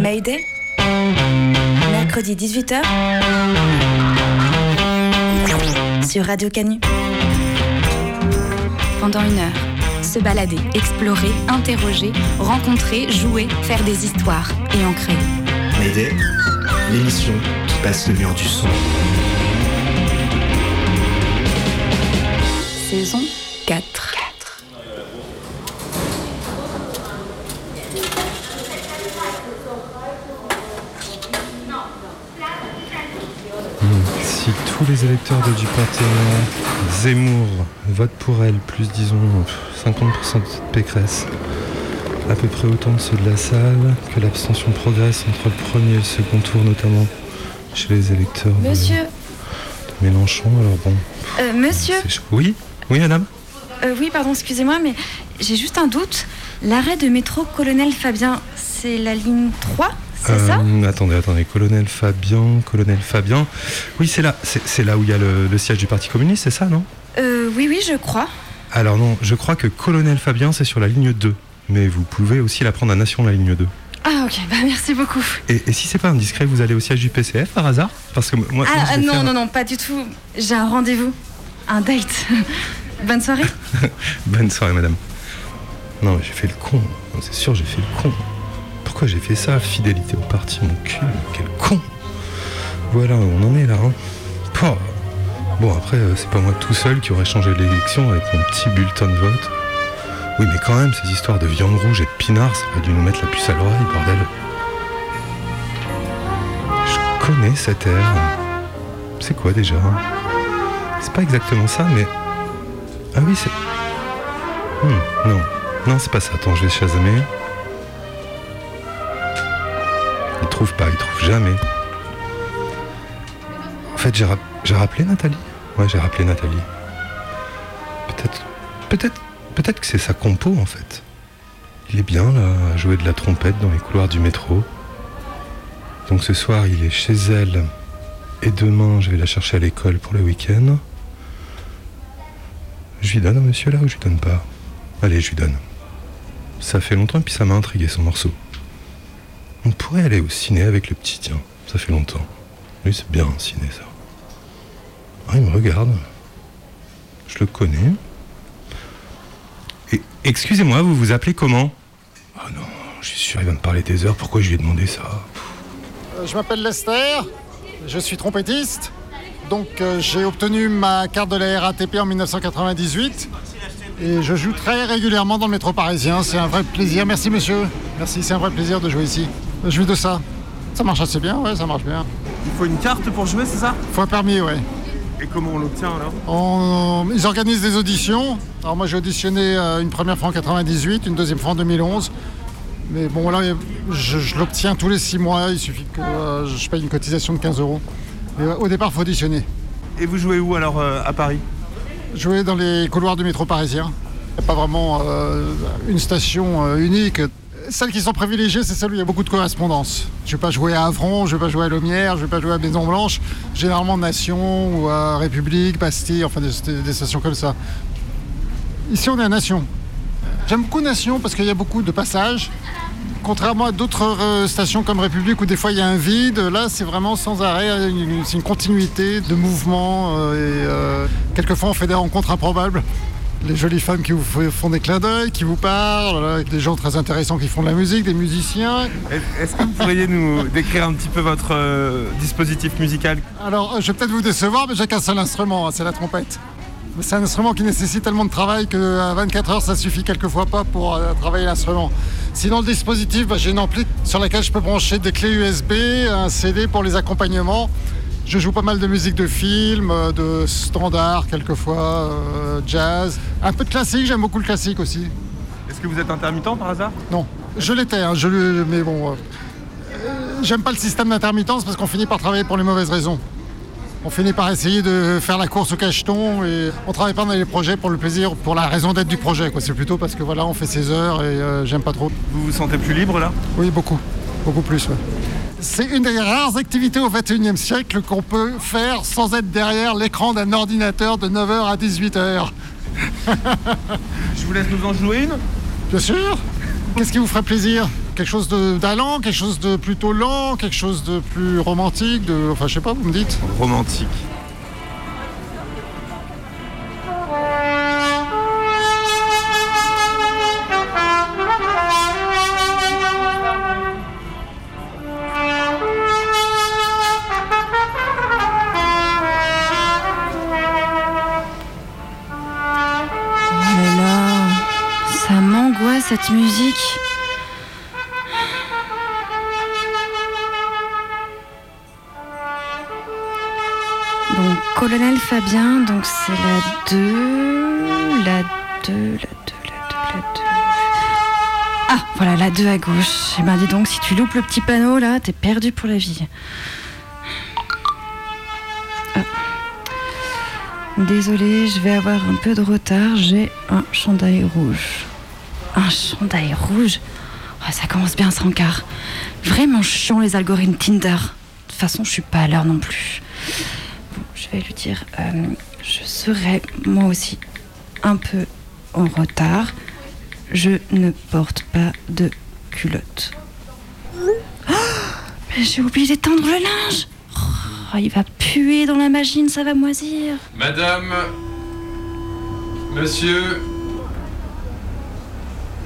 Mayday Mercredi 18h sur Radio Canu. Pendant une heure, se balader, explorer, interroger, rencontrer, jouer, faire des histoires et en créer. Mayday, l'émission qui passe le mur du son. Saison 4. Si tous les électeurs de Dupont-Aignan, Zemmour votent pour elle, plus disons 50% de Pécresse, à peu près autant de ceux de la salle, que l'abstention progresse entre le premier et le second tour, notamment chez les électeurs de- Monsieur, de Mélenchon, alors bon, euh, monsieur. Oui Oui, madame. Euh, oui, pardon, excusez-moi, mais j'ai juste un doute. L'arrêt de métro Colonel Fabien, c'est la ligne 3, c'est ça Euh, Attendez, attendez, colonel Fabien, colonel Fabien. Oui, c'est là, c'est là où il y a le, le siège du Parti communiste, c'est ça, non? Euh, Oui, oui, je crois. Alors non, je crois que colonel Fabien, c'est sur la ligne 2. Mais vous pouvez aussi la prendre à Nation, la ligne 2. Ah, ok, bah merci beaucoup. Et, et si c'est pas indiscret, vous allez au siège du PCF par hasard? Parce que moi, Ah, ah, vais non, faire- non, non, pas du tout. J'ai un rendez-vous. Un date. Bonne soirée. Bonne soirée, madame. Non, j'ai fait le con. C'est sûr, j'ai fait le con. Pourquoi j'ai fait ça Fidélité au parti, mon cul. Quel con. Voilà, on en est là. Hein. Bon, après, euh, c'est pas moi tout seul qui aurait changé l'élection avec mon petit bulletin de vote. Oui, mais quand même, ces histoires de viande rouge et de pinard, ça aurait dû nous mettre la puce à l'oreille, bordel. Je connais cet air. C'est quoi déjà C'est pas exactement ça, mais. Ah oui, c'est. Hmm, non, non, c'est pas ça. Attends, je vais chasamer. Trouve pas, il trouve jamais. En fait, j'ai rap- j'ai rappelé Nathalie. Ouais, j'ai rappelé Nathalie. Peut-être, peut-être, peut-être que c'est sa compo en fait. Il est bien là, à jouer de la trompette dans les couloirs du métro. Donc ce soir, il est chez elle. Et demain, je vais la chercher à l'école pour le week-end. Je lui donne à monsieur là ou je lui donne pas? Allez, je lui donne. Ça fait longtemps puis ça m'a intrigué son morceau. On pourrait aller au ciné avec le petit, tiens. Ça fait longtemps. Lui, c'est bien un ciné, ça. Ah, il me regarde. Je le connais. Et excusez-moi, vous vous appelez comment? Ah non, je suis sûr, il va me parler des heures. Pourquoi je lui ai demandé ça? Euh, Je m'appelle Lester, je suis trompettiste. Donc euh, j'ai obtenu ma carte de la RATP en 1998 et je joue très régulièrement dans le métro parisien. C'est un vrai plaisir. Merci monsieur. Merci, c'est un vrai plaisir de jouer ici. Je vis de ça. Ça marche assez bien, ouais, ça marche bien. Il faut une carte pour jouer, c'est ça? Faut un permis, ouais. Et comment on l'obtient alors? On- Ils organisent des auditions. Alors moi j'ai auditionné euh, une première fois en 98, une deuxième fois en 2011. Mais bon là, je, je l'obtiens tous les six mois. Il suffit que euh, je paye une cotisation de 15 euros. Mais au départ, il faut auditionner. Et vous jouez où alors euh, à Paris? Jouer dans les couloirs du métro parisien. Il n'y a pas vraiment euh, une station euh, unique. Celles qui sont privilégiées, c'est celles où il y a beaucoup de correspondance. Je ne vais pas jouer à Avron, je ne vais pas jouer à Lomière, je ne vais pas jouer à Maison Blanche. Généralement Nation ou à République, Bastille, enfin des stations comme ça. Ici, on est à Nation. J'aime beaucoup Nation parce qu'il y a beaucoup de passages. Contrairement à d'autres euh, stations comme République où des fois il y a un vide, là c'est vraiment sans arrêt, une- c'est une continuité de mouvements euh, et euh, quelquefois on fait des rencontres improbables. Les jolies femmes qui vous font des clins d'œil, qui vous parlent, des gens très intéressants qui font de la musique, des musiciens. Est- Est-ce que vous pourriez nous décrire un petit peu votre euh, dispositif musical? Alors je vais peut-être vous décevoir, mais j'ai qu'un seul instrument, hein, c'est la trompette. C'est un instrument qui nécessite tellement de travail qu'à 24 heures, ça suffit quelquefois pas pour euh, travailler l'instrument. Sinon, le dispositif, bah, j'ai une ampli sur laquelle je peux brancher des clés USB, un CD pour les accompagnements. Je joue pas mal de musique de film, euh, de standard quelquefois, euh, jazz. Un peu de classique, j'aime beaucoup le classique aussi. Est-ce que vous êtes intermittent par hasard? Non, je l'étais, hein, je le- mais bon, euh, J'aime pas le système d'intermittence parce qu'on finit par travailler pour les mauvaises raisons. On finit par essayer de faire la course au cacheton et on travaille pas dans les projets pour le plaisir, pour la raison d'être du projet. quoi. C'est plutôt parce que voilà, on fait ses heures et euh, j'aime pas trop. Vous vous sentez plus libre là? Oui, beaucoup. Beaucoup plus, ouais. C'est une des rares activités au XXIe siècle qu'on peut faire sans être derrière l'écran d'un ordinateur de 9h à 18h. Je vous laisse nous en jouer une? Bien sûr Qu'est-ce qui vous ferait plaisir? Quelque chose de- d'allant, quelque chose de plutôt lent, quelque chose de plus romantique, de... enfin je sais pas, vous me dites Romantique. Oh là là, ça m'angoisse cette musique. Colonel Fabien, donc c'est la 2, la 2, la 2, la 2, la 2. Ah, voilà, la 2 à gauche. Eh ben, dis donc, si tu loupes le petit panneau là, t'es perdu pour la vie. Désolée, je vais avoir un peu de retard. J'ai un chandail rouge. Un chandail rouge? Oh, Ça commence bien sans quart. Vraiment chiant les algorithmes Tinder. De toute façon, je suis pas à l'heure non plus. Je vais lui dire, euh, je serai moi aussi un peu en retard. Je ne porte pas de culotte. Oh, j'ai oublié d'étendre le linge. Oh, il va puer dans la machine, ça va moisir. Madame, monsieur,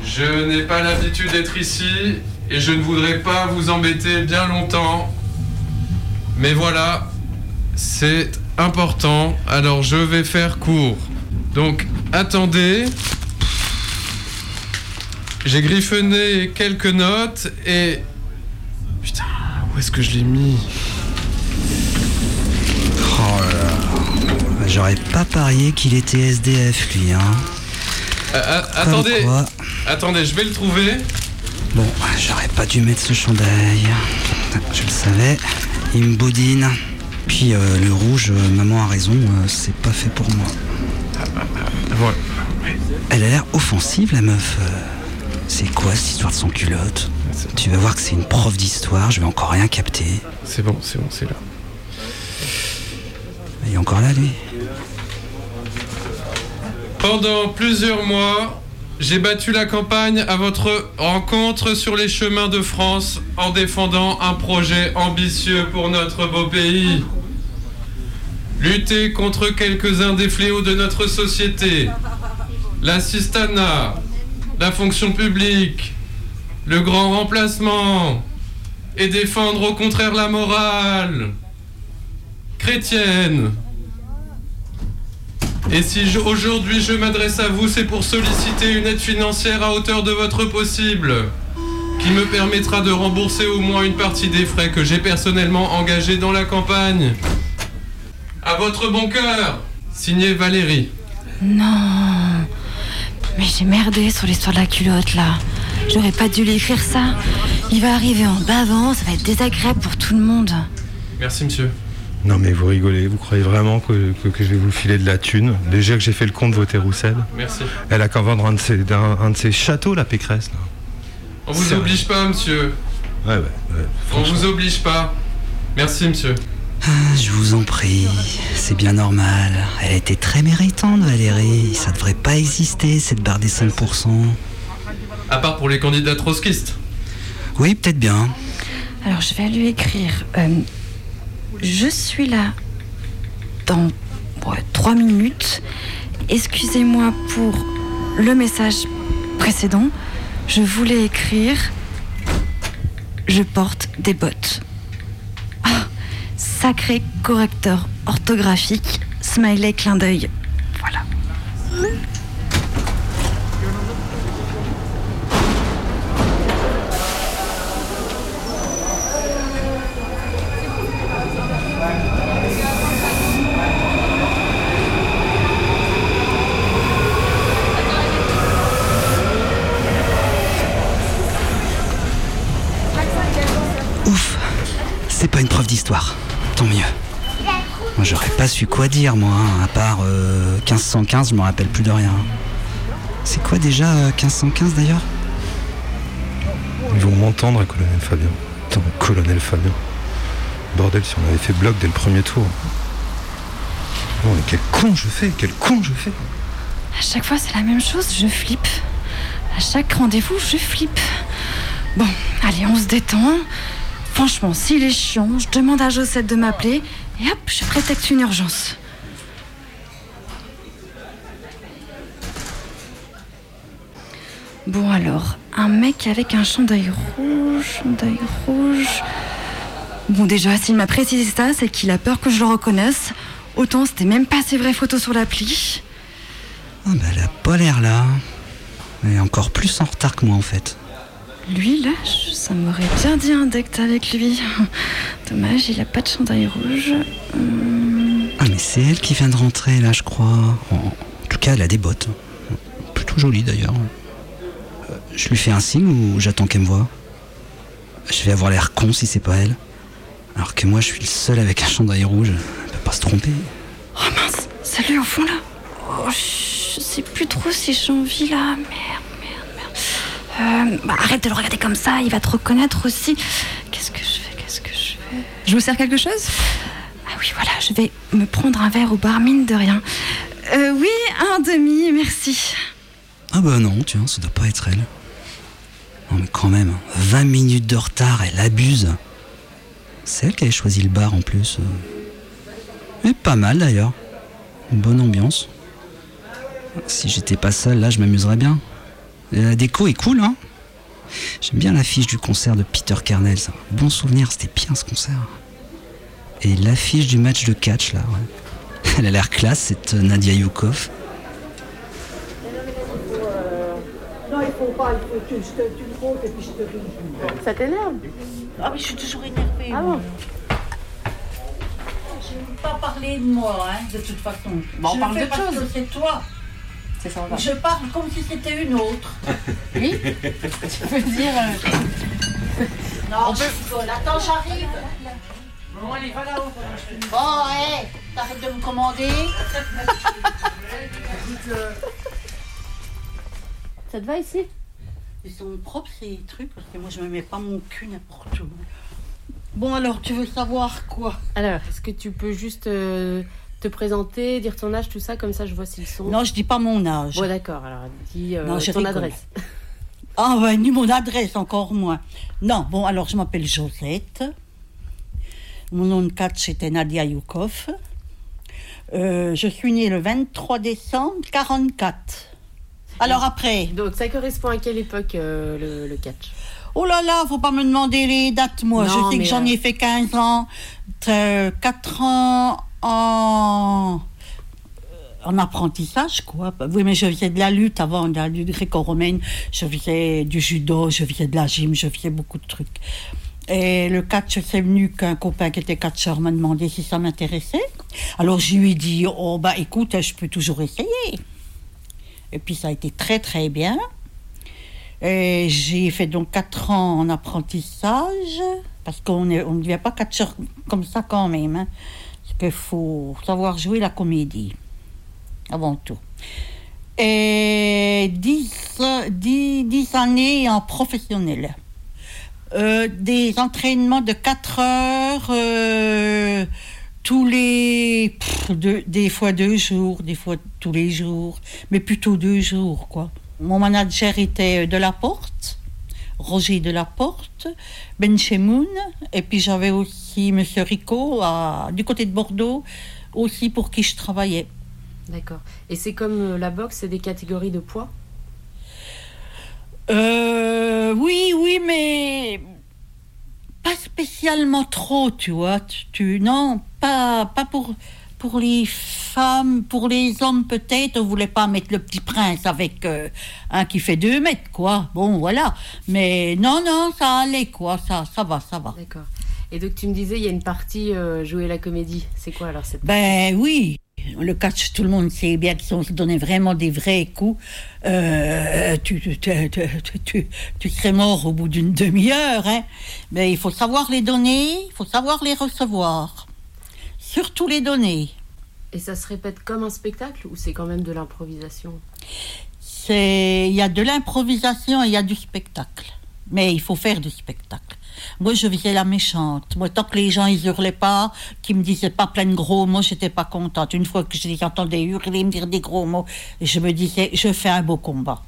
je n'ai pas l'habitude d'être ici et je ne voudrais pas vous embêter bien longtemps. Mais voilà, c'est important, alors je vais faire court. Donc, attendez. J'ai griffonné quelques notes et... Putain, où est-ce que je l'ai mis? Oh là là. J'aurais pas parié qu'il était SDF, lui, hein. Ah, Comme Attendez, quoi. attendez, je vais le trouver. Bon, j'aurais pas dû mettre ce chandail. Je le savais. Il me boudine. Puis euh, le rouge, euh, maman a raison, euh, c'est pas fait pour moi. Voilà. Elle a l'air offensive, la meuf. C'est quoi cette histoire de son culotte Tu vas voir que c'est une prof d'histoire, je vais encore rien capter. C'est bon, c'est bon, c'est là. Il est encore là, lui? Pendant plusieurs mois, j'ai battu la campagne à votre rencontre sur les chemins de France en défendant un projet ambitieux pour notre beau pays. Lutter contre quelques-uns des fléaux de notre société. L'assistanat, la fonction publique, le grand remplacement, et défendre au contraire la morale chrétienne. Et si aujourd'hui je m'adresse à vous, c'est pour solliciter une aide financière à hauteur de votre possible, qui me permettra de rembourser au moins une partie des frais que j'ai personnellement engagés dans la campagne. À votre bon cœur, signé Valérie. Non. Mais j'ai merdé sur l'histoire de la culotte là. J'aurais pas dû lui écrire ça. Il va arriver en bavant, ça va être désagréable pour tout le monde. Merci monsieur. Non mais vous rigolez, vous croyez vraiment que, que- que je vais vous filer de la thune? Déjà que j'ai fait le compte de voter Roussel. Merci. Elle a qu'à vendre un de ses, un de ses châteaux, la Pécresse. là. On vous vrai. oblige pas, monsieur. Ouais, ouais, ouais. On vous oblige pas. Merci, monsieur. Ah, Je vous en prie, c'est bien normal. Elle a été très méritante, Valérie. Ça devrait pas exister, cette barre des 5%. À part pour les candidats trotskistes. Oui, peut-être bien. Alors je vais lui écrire. euh, je suis là dans ouais, trois minutes. Excusez-moi pour le message précédent. Je voulais écrire. Je porte des bottes. Ah, sacré correcteur orthographique, smiley clin d'œil. Voilà. Ouf, c'est pas une preuve d'histoire. Tant mieux. Moi, j'aurais pas su quoi dire, moi, hein, à part euh, 1515, je me rappelle plus de rien. C'est quoi déjà euh, 1515 d'ailleurs? Ils vont m'entendre, colonel Fabien. Putain, colonel Fabien. Bordel, si on avait fait bloc dès le premier tour. Non, mais quel con je fais, quel con je fais. À chaque fois, c'est la même chose, je flippe. À chaque rendez-vous, je flippe. Bon, allez, on se détend. Franchement, s'il est chiant, je demande à Josette de m'appeler et hop, je prétexte une urgence. Bon alors, un mec avec un chandail rouge, chandail rouge. Bon déjà, s'il m'a précisé ça, c'est qu'il a peur que je le reconnaisse. Autant c'était même pas ses vraies photos sur l'appli. Ah bah, elle a pas l'air là. Est encore plus en retard que moi en fait. Lui, là, ça m'aurait bien dit un decte avec lui. Dommage, il a pas de chandail rouge. Hum, Ah mais c'est elle qui vient de rentrer là je crois. En, tout cas elle a des bottes. Plutôt jolies d'ailleurs. Euh, Je lui fais un signe ou j'attends qu'elle me voie Je vais avoir l'air con si c'est pas elle. Alors que moi je suis le seul avec un chandail rouge. Elle peut pas se tromper. Oh mince, lui au fond là. Oh, je sais plus trop si j'ai envie là. Merde. Euh, bah, arrête de le regarder comme ça, il va te reconnaître aussi. Qu'est-ce que je fais Qu'est-ce que je fais? Je vous sers quelque chose? Ah oui, voilà, je vais me prendre un verre au bar, mine de rien. Euh, oui, un demi, merci. Ah bah non, tiens, ça doit pas être elle. Non mais quand même, 20 minutes de retard, elle abuse. C'est elle qui avait choisi le bar en plus. Mais pas mal d'ailleurs. Une bonne ambiance. Si j'étais pas seul, là, je m'amuserais bien. La déco est cool, hein J'aime bien l'affiche du concert de Peter Kernel, ça. Bon souvenir, c'était bien ce concert. Et l'affiche du match de catch, là, ouais. Elle a l'air classe, cette euh, Nadia Yukov. Non, il faut pas, il faut tu, je te, tu me comptes et puis je te dis. Ça t'énerve? Ah oui, je suis toujours énervée. Ah bon? Je ne veux pas parler de moi, hein, de toute façon. Bon, on je parle parce chose. c'est toi. C'est ça, on va. Je parle comme si c'était une autre. Oui Tu peux dire. euh, Non, je rigole. Attends, j'arrive. Bon, allez, va là-haut. Bon, hé, t'arrêtes de me commander. Ça te va ici? Ils sont propres ces trucs parce que moi je me mets pas mon cul n'importe où. Bon alors, tu veux savoir quoi? Alors, est-ce que tu peux juste euh, te présenter, dire ton âge, tout ça, comme ça je vois s'ils sont. Non, je dis pas mon âge. Bon, d'accord, alors dis euh, Non, ton rigole. adresse. Ah ouais, ni mon adresse encore moins. Non, bon, alors je m'appelle Josette. Mon nom de catch c'était Nadia Yukov. Euh, je suis née le 23 décembre 44. Alors après? Donc, ça correspond à quelle époque euh, le, le catch? Oh là là, faut pas me demander les dates, moi. Non, je sais que j'en ai euh, fait 15 ans, euh, 4 ans en, en apprentissage, quoi. Oui, mais je faisais de la lutte avant, de la lutte gréco-romaine. Je faisais du judo, je faisais de la gym, je faisais beaucoup de trucs. Et le catch, c'est venu qu'un copain qui était catcheur m'a demandé si ça m'intéressait. Alors je lui ai dit, oh bah écoute, je peux toujours essayer. Et puis ça a été très très bien. Et j'ai fait donc 4 ans en apprentissage, parce qu'on ne devient pas catcheur comme ça quand même. Hein. Qu'il faut savoir jouer la comédie, avant tout. Et 10, 10, 10 années en professionnel. Euh, des entraînements de 4 heures euh, tous les deux- des fois deux jours, des fois tous les jours, mais plutôt deux jours quoi. Mon manager était de la Porte, Roger de la Porte, Ben Chemoun, et puis j'avais aussi Monsieur Rico à- du côté de Bordeaux, aussi pour qui je travaillais. D'accord. Et c'est comme euh, la boxe, c'est des catégories de poids? Euh, oui, oui, mais pas spécialement trop, tu vois. Tu- non, pas, pas pour, pour les femmes, pour les hommes peut-être. On voulait pas mettre le petit prince avec euh, un qui fait deux mètres, quoi. Bon, voilà. Mais non, non, ça allait, quoi. Ça, ça va, ça va. D'accord. Et donc tu me disais, il y a une partie euh, jouer la comédie. C'est quoi alors cette Ben oui, Le catch, tout le monde sait bien que si on se donnait vraiment des vrais coups, euh, tu, tu, tu, tu- serais mort au bout d'une demi-heure. Hein. Mais il faut savoir les donner, il faut savoir les recevoir. Surtout les donner. Et ça se répète comme un spectacle ou c'est quand même de l'improvisation? C'est, il y a de l'improvisation et il y a du spectacle. Mais il faut faire du spectacle. Moi, je faisais la méchante. Moi, tant que les gens, ils hurlaient pas, qu'ils me disaient pas plein de gros mots, j'étais pas contente. Une fois que je les entendais hurler, me dire des gros mots, je me disais, je fais un beau combat.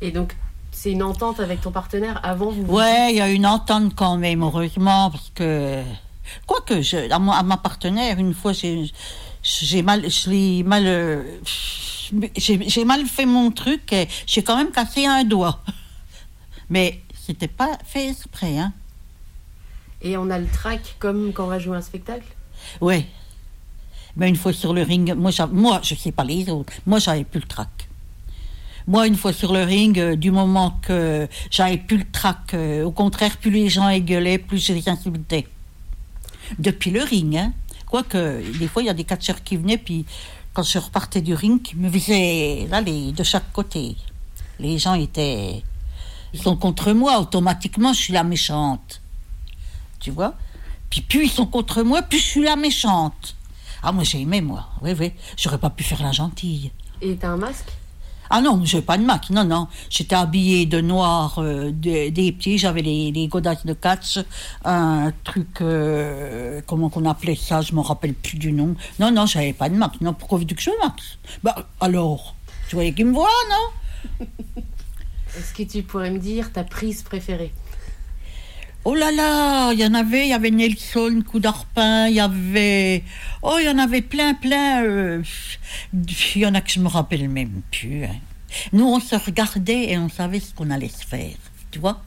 Et donc, c'est une entente avec ton partenaire avant vous Ouais, il y a une entente quand même, heureusement, parce que. Quoique, je, à, mon- à ma partenaire, une fois, j'ai j'ai mal. Je l'ai mal. euh, J'ai j'ai mal fait mon truc et j'ai quand même cassé un doigt. Mais c'était pas fait exprès, hein. Et on a le track comme quand on va jouer un spectacle? Ouais. Mais une fois sur le ring, moi, moi je sais pas les autres, moi, j'avais plus le trac. Moi, une fois sur le ring, euh, du moment que j'avais plus le trac, euh, au contraire, plus les gens gueulaient, plus je les insultais. Depuis le ring, hein. Quoique, des fois, il y a des catcheurs qui venaient, puis quand je repartais du ring, qui me faisaient, là, de chaque côté. Les gens étaient. Ils sont contre moi, automatiquement, je suis la méchante. Tu vois? Puis plus ils sont contre moi, plus je suis la méchante. Ah, moi, j'ai aimé, moi. Oui, oui. J'aurais pas pu faire la gentille. Et t'as un masque? Ah non, j'ai pas de maquille, non, non. J'étais habillée de noir, euh, de- des pieds, j'avais les, les godasses de catch, un truc, euh, comment qu'on appelait ça, je me rappelle plus du nom. Non, non, j'avais pas de maquille. Non, pourquoi veux-tu que je maquille Bah, alors, tu voyais qu'il me voit, non? Est-ce que tu pourrais me dire ta prise préférée? Oh là là, il y en avait, il y avait Nelson, coup d'arpin, il y avait... Oh, il y en avait plein, plein. euh, Il y en a que je me rappelle même plus. hein. Nous, on se regardait et on savait ce qu'on allait se faire, tu vois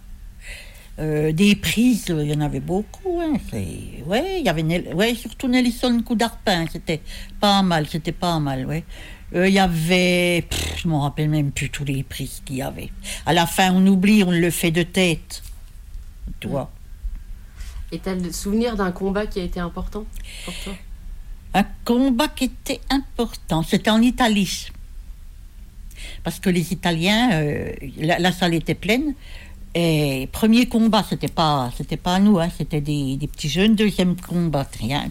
Euh, des prises, il y en avait beaucoup. Hein, ouais, il y avait Nel- ouais, surtout Nelson coup d'arpin, c'était pas mal, c'était pas mal, ouais. Euh, Il y avait, pff, je me rappelle même plus tous les prises qu'il y avait. À la fin, on oublie, on le fait de tête, tu vois. Et t'as le souvenir d'un combat qui a été important pour toi? Un combat qui était important, c'était en Italie. Parce que les Italiens, euh, la, la salle était pleine. Et premier combat, c'était pas, c'était pas nous, hein, c'était des, des petits jeunes. Deuxième combat, rien.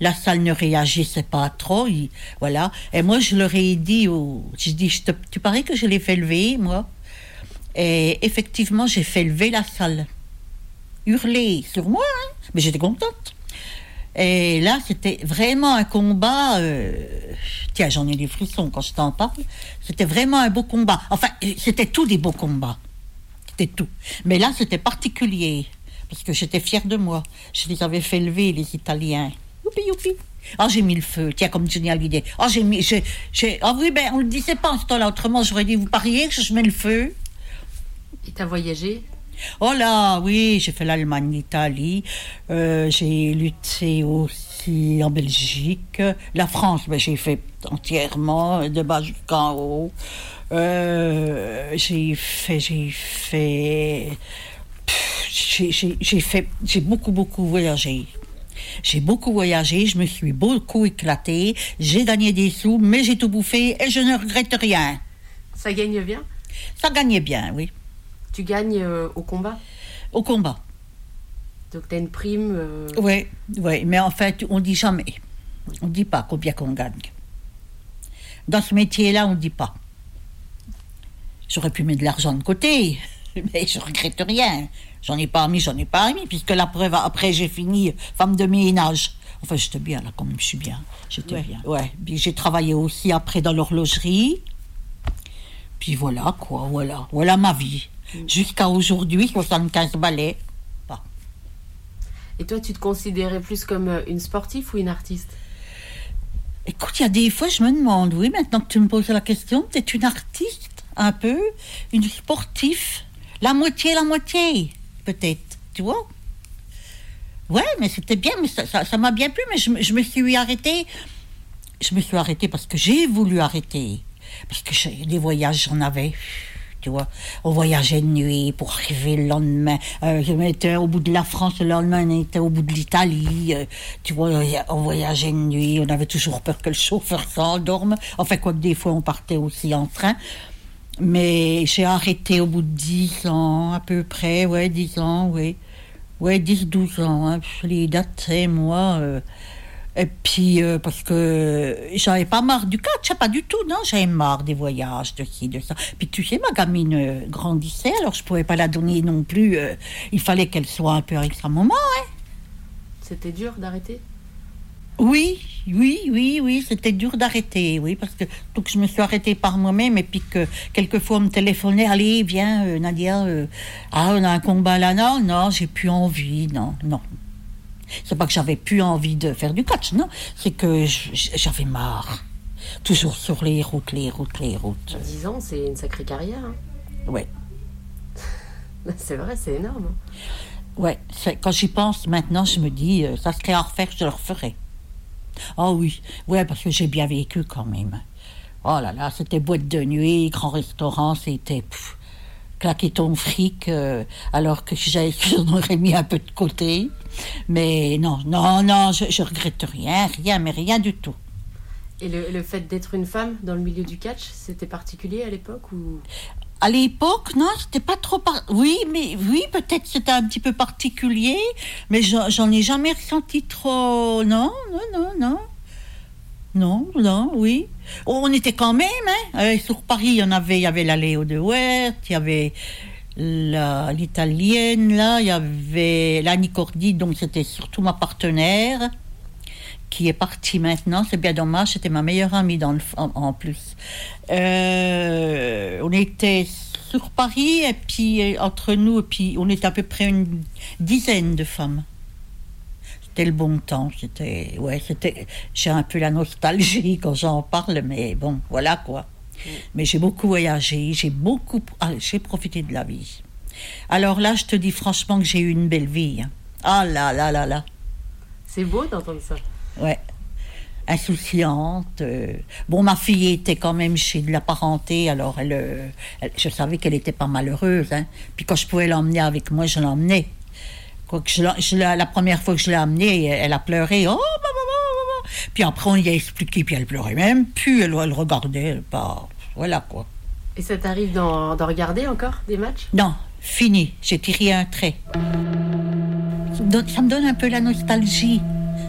La salle ne réagissait pas trop, il- voilà. Et moi, je leur ai dit, au, je dis, je te- tu parais que je l'ai fait lever, moi? Et effectivement, j'ai fait lever la salle. Hurler sur moi, hein, mais j'étais contente. Et là, c'était vraiment un combat. euh, Tiens, j'en ai des frissons quand je t'en parle. C'était vraiment un beau combat. Enfin, c'était tout des beaux combats. C'était tout. Mais là, c'était particulier. Parce que j'étais fière de moi. Je les avais fait lever, les Italiens. Youpi, youpi. Ah, j'ai mis le feu. Tiens, comme Johnny Hallyday. Ah, j'ai mis. Ah oui, ben, on le disait pas en ce temps-là. Autrement, j'aurais dit, vous pariez que je mets le feu? Et t'as voyagé? Oh là, oui, j'ai fait l'Allemagne, l'Italie. Euh, j'ai lutté aussi en Belgique. La France, ben, j'ai fait entièrement, de bas jusqu'en haut. Euh, j'ai fait, j'ai fait, j'ai fait, j'ai beaucoup, beaucoup voyagé. J'ai beaucoup voyagé, je me suis beaucoup éclatée, j'ai gagné des sous, mais j'ai tout bouffé et je ne regrette rien. Ça gagne bien? Ça gagnait bien, oui. Tu gagnes euh, au combat Au combat. Donc t'as une prime euh, Oui, oui, mais en fait, on dit jamais. On dit pas combien qu'on gagne. Dans ce métier-là, on dit pas. J'aurais pu mettre de l'argent de côté, mais je regrette rien. J'en ai pas mis, j'en ai pas mis, puisque la preuve, après, j'ai fini femme de ménage. Enfin, j'étais bien là, quand même, je suis bien. J'étais Ouais. bien. Ouais. Puis j'ai travaillé aussi après dans l'horlogerie. Puis voilà, quoi, voilà. Voilà ma vie. Jusqu'à aujourd'hui, 75 balais. Et toi, tu te considérais plus comme euh, une sportive ou une artiste? Écoute, il y a des fois, je me demande, oui, maintenant que tu me poses la question, peut-être une artiste, un peu, une sportive, la moitié, la moitié, peut-être, tu vois Ouais, mais c'était bien, mais ça m'a bien plu, mais je, me- je me suis arrêtée. Je me suis arrêtée parce que j'ai voulu arrêter. Parce que des voyages, j'en avais. On voyageait de nuit pour arriver le lendemain. Euh, je m'étais au bout de la France, le lendemain, on était au bout de l'Italie. euh, tu vois, on voyageait de nuit. On avait toujours peur que le chauffeur s'endorme. Enfin, quoi que des fois, on partait aussi en train. Mais j'ai arrêté au bout de 10 ans, à peu près, ouais, 10 ans, oui. Ouais, 10, 12 ans, hein. les dates, c'est moi. euh, et puis, euh, parce que j'avais pas marre du catch, hein, pas du tout, non, j'avais marre des voyages, de ci, de ça. Puis tu sais, ma gamine euh, grandissait, alors je pouvais pas la donner non plus. euh, il fallait qu'elle soit un peu avec sa maman, hein. C'était dur d'arrêter? Oui, oui, oui, oui, c'était dur d'arrêter, oui, parce que donc je me suis arrêtée par moi-même et puis que quelquefois on me téléphonait, allez, viens, Nadia, ah, on a un combat là, non, non, j'ai plus envie, non, non. C'est pas que j'avais plus envie de faire du catch, non, c'est que j'avais marre. Toujours sur les routes, les routes, les routes. 10 ans, c'est une sacrée carrière. hein. Ouais. C'est vrai, c'est énorme. hein. Ouais, quand j'y pense maintenant, je me dis, euh, ça serait à refaire, je le referais. Oh oui, ouais, parce que j'ai bien vécu quand même. Oh là là, c'était boîte de nuit, grand restaurant, c'était claquer ton fric, euh, alors que j'avais- j'en aurais mis un peu de côté. Mais non, non, non, je, je regrette rien, rien, mais rien du tout. Et le, le fait d'être une femme dans le milieu du catch, c'était particulier à l'époque ou? À l'époque, non, c'était pas trop. par- Oui, mais oui, peut-être c'était un petit peu particulier, mais j'en ai jamais ressenti trop. Non, non, non, non. Non, non, oui. On était quand même, hein. euh, sur Paris, il y en avait, il y avait la Léo de Huert, il y avait l'italienne, là, il y avait l'Annie Cordy, donc c'était surtout ma partenaire qui est partie maintenant. C'est bien dommage, c'était ma meilleure amie dans le, en, plus. Euh, on était sur Paris et puis euh, entre nous, puis on était à peu près une dizaine de femmes. C'était le bon temps. C'était, ouais, c'était. J'ai un peu la nostalgie quand j'en parle, mais bon, voilà quoi. Mais j'ai beaucoup voyagé, j'ai beaucoup, ah, j'ai profité de la vie. Alors là, je te dis franchement que j'ai eu une belle vie. hein. Ah là là là là. C'est beau d'entendre ça. Ouais. Insouciante. euh. Bon, ma fille était quand même chez de la parenté, alors elle, euh, elle- je savais qu'elle était pas malheureuse. hein. Puis quand je pouvais l'emmener avec moi, je l'emmenais. Quoique je, la- je la, la première fois que je l'ai emmenée, elle, a pleuré. Oh, maman. Puis après, on lui a expliqué, puis elle pleurait même. Puis elle, elle regardait, elle pas. Voilà quoi. Et ça t'arrive d'en regarder encore des matchs? Non, fini, j'ai tiré un trait. Ça me donne- ça me donne un peu la nostalgie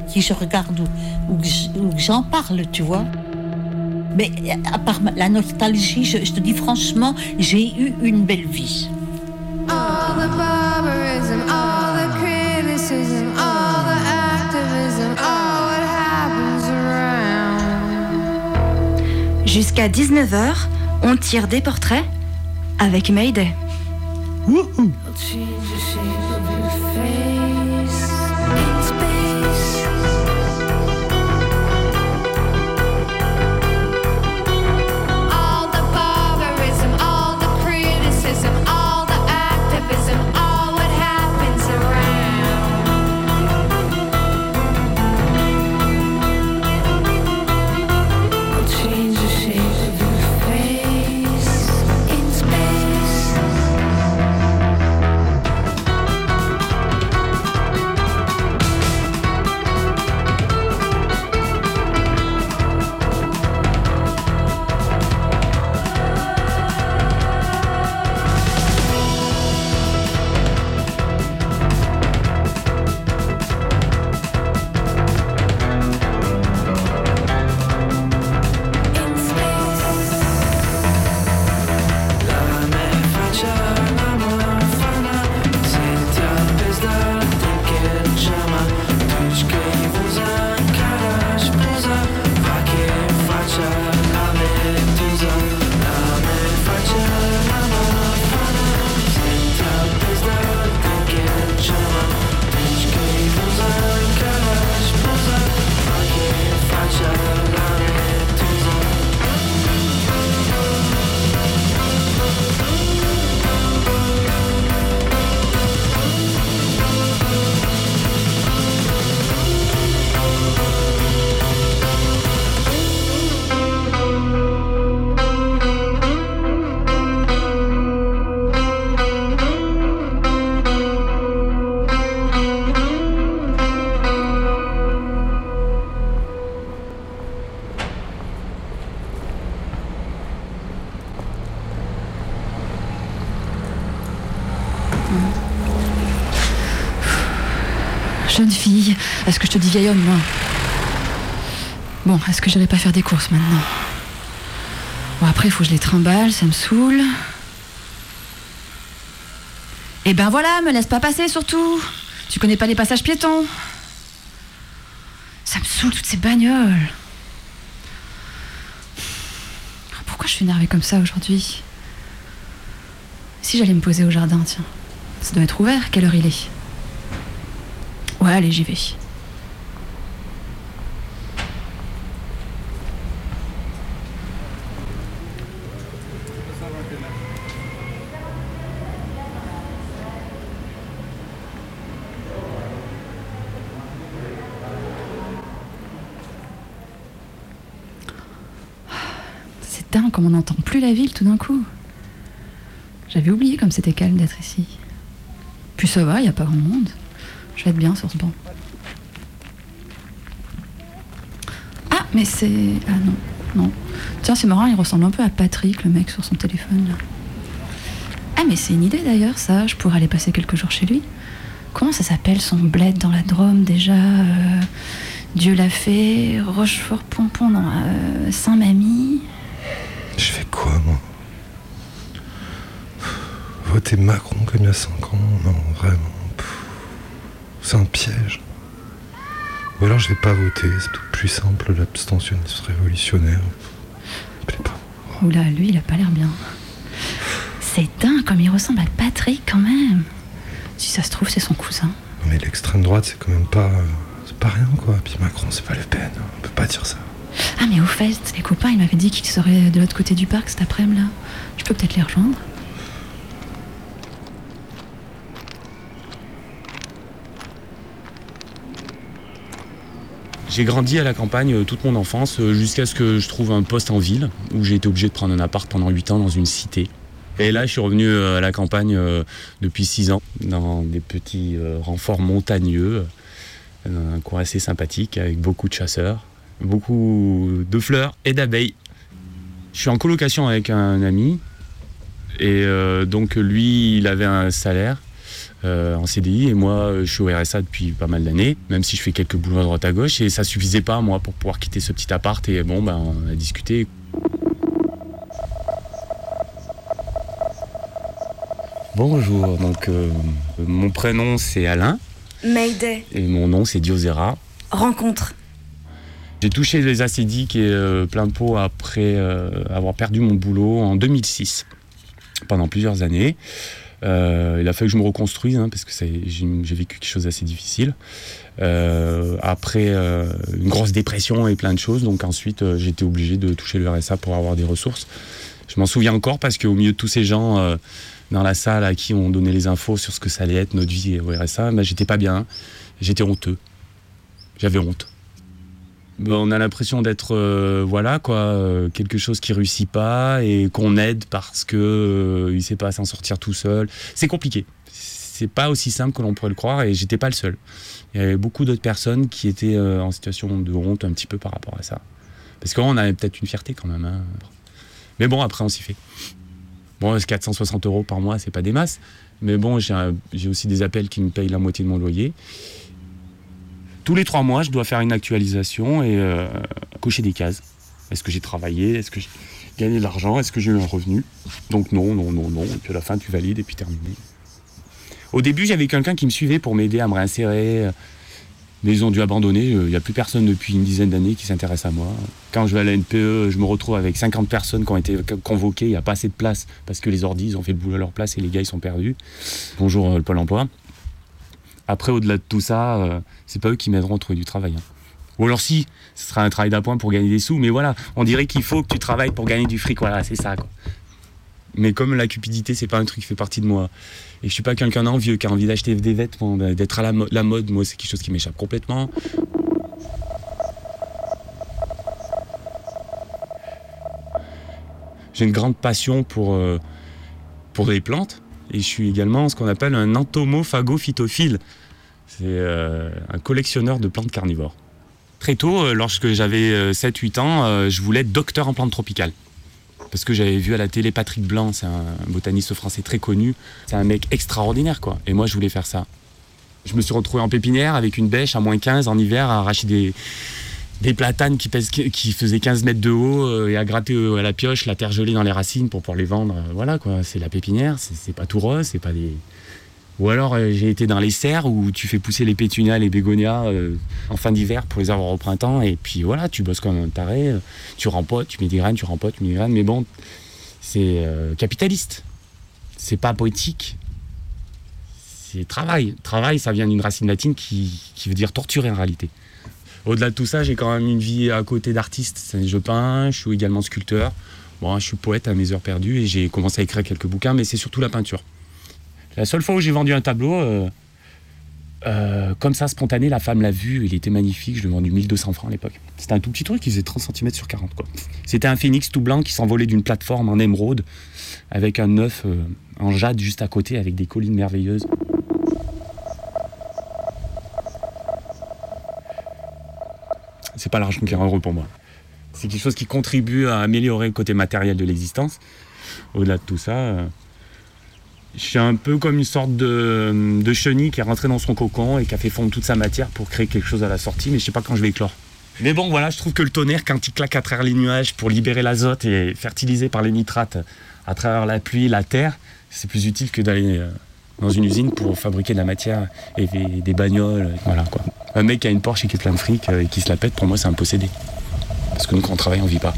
si je regarde ou, ou que j- ou que j'en parle, tu vois. Mais à part la nostalgie, je, je te dis franchement, j'ai eu une belle vie. All the barbarism, all the criticism, all Jusqu'à 19h, on tire des portraits avec Mayday. Maintenant Bon, après, il faut que je les trimballe, ça me saoule. Eh ben voilà, me laisse pas passer surtout. Tu connais pas les passages piétons. Ça me saoule toutes ces bagnoles. Pourquoi je suis énervée comme ça aujourd'hui? Si j'allais me poser au jardin, tiens. Ça doit être ouvert, quelle heure il est? Ouais, allez, j'y vais. Comme on n'entend plus la ville tout d'un coup. J'avais oublié comme c'était calme d'être ici. Puis ça va, il n'y a pas grand monde. Je vais être bien sur ce banc. Ah, mais c'est. Ah non, non. Tiens, c'est marrant, il ressemble un peu à Patrick, le mec sur son téléphone. Ah, mais c'est une idée d'ailleurs, ça. Je pourrais aller passer quelques jours chez lui. Comment ça s'appelle son bled dans la Drôme déjà Euh, Dieu l'a fait, Rochefort-Pompon, euh, Saint-Mamie. Quoi, moi Voter Macron comme il y a 5 ans Non, vraiment. C'est un piège. Ou alors je vais pas voter, c'est tout plus simple, l'abstentionnisme révolutionnaire. Oula, lui, il a pas l'air bien. C'est dingue comme il ressemble à Patrick quand même. Si ça se trouve, c'est son cousin. Non, Mais l'extrême droite, c'est quand même pas. euh, C'est pas rien, quoi. Puis Macron, c'est pas Le Pen. On peut pas dire ça. Ah, mais au fait, les copains, ils m'avaient dit qu'ils seraient de l'autre côté du parc cet après-midi. Je peux peut-être les rejoindre. J'ai grandi à la campagne euh, toute mon enfance euh, jusqu'à ce que je trouve un poste en ville où j'ai été obligé de prendre un appart pendant 8 ans dans une cité. Et là, je suis revenu euh, à la campagne depuis 6 ans dans des petits renforts montagneux, un coin assez sympathique avec beaucoup de chasseurs, beaucoup de fleurs et d'abeilles. Je suis en colocation avec un ami et euh, donc lui, il avait un salaire euh, en CDI et moi je suis au RSA depuis pas mal d'années, même si je fais quelques boulots à droite à gauche et ça suffisait pas moi pour pouvoir quitter ce petit appart et bon ben on a discuté. Bonjour, donc euh, mon prénom c'est Alain Mayday. et mon nom c'est Diosera. Rencontre. J'ai touché les acédiques et euh, plein pot après euh, avoir perdu mon boulot en 2006 pendant plusieurs années. Euh, il a fallu que je me reconstruise hein, parce que j'ai vécu quelque chose d'assez difficile. Euh, après une grosse dépression et plein de choses, donc ensuite été obligé de toucher le RSA pour avoir des ressources. Je m'en souviens encore parce qu'au milieu de tous ces gens dans la salle à qui on donnait les infos sur ce que ça allait être notre vie au RSA, ben, j'étais pas bien, j'étais honteux, j'avais honte. Ben, on a l'impression d'être euh, voilà quoi euh, quelque chose qui réussit pas et qu'on aide parce que euh, il sait pas s'en sortir tout seul. C'est compliqué. C'est pas aussi simple que l'on pourrait le croire et j'étais pas le seul. Il y avait beaucoup d'autres personnes qui étaient en situation de honte un petit peu par rapport à ça. Parce qu'on avait peut-être une fierté quand même. hein. Mais bon après on s'y fait. Bon 460 euros par mois c'est pas des masses. Mais bon j'ai aussi des appels qui me payent la moitié de mon loyer. Tous les trois mois, je dois faire une actualisation et euh, cocher des cases. Est-ce que j'ai travaillé? Est-ce que j'ai gagné de l'argent? Est-ce que j'ai eu un revenu? Donc non, non, non, non. Et puis à la fin, tu valides et puis terminé. Au début, j'avais quelqu'un qui me suivait pour m'aider à me réinsérer. Mais ils ont dû abandonner. Il n'y a plus personne depuis une dizaine d'années qui s'intéresse à moi. Quand je vais à la NPE, je me retrouve avec 50 personnes qui ont été convoquées. Il n'y a pas assez de place parce que les ordis, ils ont fait le boulot à leur place et les gars, ils sont perdus. Bonjour euh, le Pôle emploi. Après, au-delà de tout ça, euh, c'est pas eux qui m'aideront à trouver du travail. hein. Ou alors si, ce sera un travail d'appoint pour gagner des sous, mais voilà, on dirait qu'il faut que tu travailles pour gagner du fric, voilà, c'est ça. Mais comme la cupidité, c'est pas un truc qui fait partie de moi, et je suis pas quelqu'un d'envieux qui a envie d'acheter des vêtements, bah, d'être à la, mo- la mode, moi c'est quelque chose qui m'échappe complètement. J'ai une grande passion pour, euh, pour les plantes, et je suis également ce qu'on appelle un entomophagophytophile. C'est euh, un collectionneur de plantes carnivores. Très tôt, euh, lorsque j'avais euh, 7-8 ans, euh, je voulais être docteur en plantes tropicales. Parce que j'avais vu à la télé Patrick Blanc, c'est un botaniste français très connu. C'est un mec extraordinaire, quoi. Et moi, je voulais faire ça. Je me suis retrouvé en pépinière avec une bêche à moins 15 en hiver à arracher des, des platanes qui, pèsent, qui faisaient 15 mètres de haut euh, et à gratter euh, à la pioche la terre gelée dans les racines pour pouvoir les vendre. Euh, Voilà quoi, c'est la pépinière, c'est pas tout rose, c'est pas des. Ou alors j'ai été dans les serres où tu fais pousser les pétunias, les bégonias en fin d'hiver pour les avoir au printemps et puis voilà, tu bosses comme un taré, tu rempotes, tu mets des graines, tu rempotes, tu mets des graines, mais bon, c'est capitaliste. C'est pas poétique. C'est travail. Travail, ça vient d'une racine latine qui, qui veut dire torturer en réalité. Au-delà de tout ça, j'ai quand même une vie à côté d'artiste. Je peins, je suis également sculpteur. Bon, je suis poète à mes heures perdues et j'ai commencé à écrire quelques bouquins, mais c'est surtout la peinture. La seule fois où j'ai vendu un tableau, euh, euh, comme ça, spontané, la femme l'a vu, il était magnifique, je l'ai vendu 1200 francs à l'époque. C'était un tout petit truc qui faisait 30 cm sur 40. quoi. C'était un phénix tout blanc qui s'envolait d'une plateforme en émeraude avec un œuf euh, en jade juste à côté avec des collines merveilleuses. C'est pas l'argent qui est heureux pour moi. C'est quelque chose qui contribue à améliorer le côté matériel de l'existence. Au-delà de tout ça, euh, je suis un peu comme une sorte de, de chenille qui est rentrée dans son cocon et qui a fait fondre toute sa matière pour créer quelque chose à la sortie, mais je sais pas quand je vais éclore. Mais bon, voilà, je trouve que le tonnerre, quand il claque à travers les nuages pour libérer l'azote et fertiliser par les nitrates à travers la pluie, la terre, c'est plus utile que d'aller euh, dans une usine pour fabriquer de la matière et des, des bagnoles. Voilà quoi. Un mec qui a une Porsche et qui est plein de fric euh, et qui se la pète, pour moi, c'est un possédé. Parce que nous, quand on travaille, on vit pas.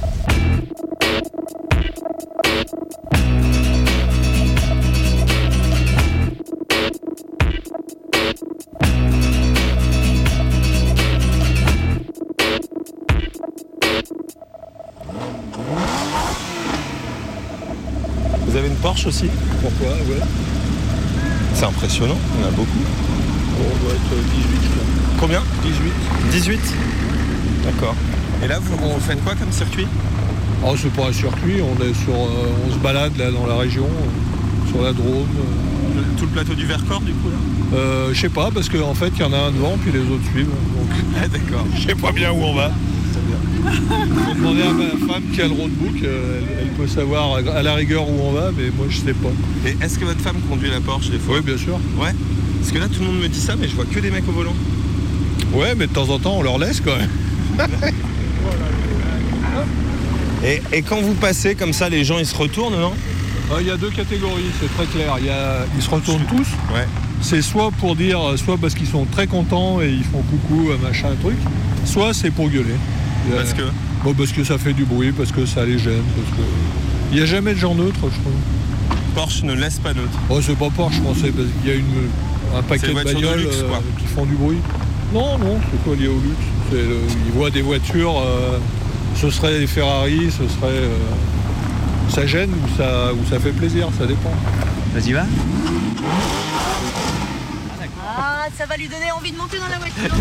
Vous avez une Porsche aussi? Pourquoi? Ouais. C'est impressionnant, il y en a beaucoup. on doit être 18, je crois. Combien? 18. 18 D'accord. Et là, vous, vous faites quoi comme circuit? Oh, c'est pas un circuit, on est sur, euh, on se balade là dans la région, euh, sur la Drôme. Tout le plateau du Vercors, du coup, là? Euh, je sais pas, parce qu'en fait, il y en a un devant, puis les autres suivent. Donc, Ah, d'accord. Je sais pas bien où on va. Faut demander à ma femme qui a le roadbook, euh, elle, elle peut savoir à la rigueur où on va, mais moi, je sais pas. Et est-ce que votre femme conduit la Porsche des fois Oui, bien sûr. Ouais. Parce que là, tout le monde me dit ça, mais je vois que des mecs au volant. Ouais, mais de temps en temps, on leur laisse quand même. Et, et quand vous passez comme ça, les gens ils se retournent, non? Ah, Il y a deux catégories, c'est très clair. Il y a- ils se retournent tous. Ouais. C'est soit pour dire, soit parce qu'ils sont très contents et ils font coucou, machin, truc, soit c'est pour gueuler. Parce que Bon, parce que ça fait du bruit, parce que ça les gêne, parce que. Il n'y a jamais de gens neutres, je trouve. Porsche ne laisse pas neutre. Oh, c'est pas Porsche, je pensais, parce qu'il y a une, un paquet de voiture de bagnoles luxe, euh, quoi. qui font du bruit. Non, non, c'est pas lié au luxe. C'est le- ils voient des voitures, euh, ce serait des Ferrari, ce serait. euh, ça gêne ou ça, ou ça fait plaisir, ça dépend. Vas-y, va. Ah, ça va lui donner envie de monter dans la voiture.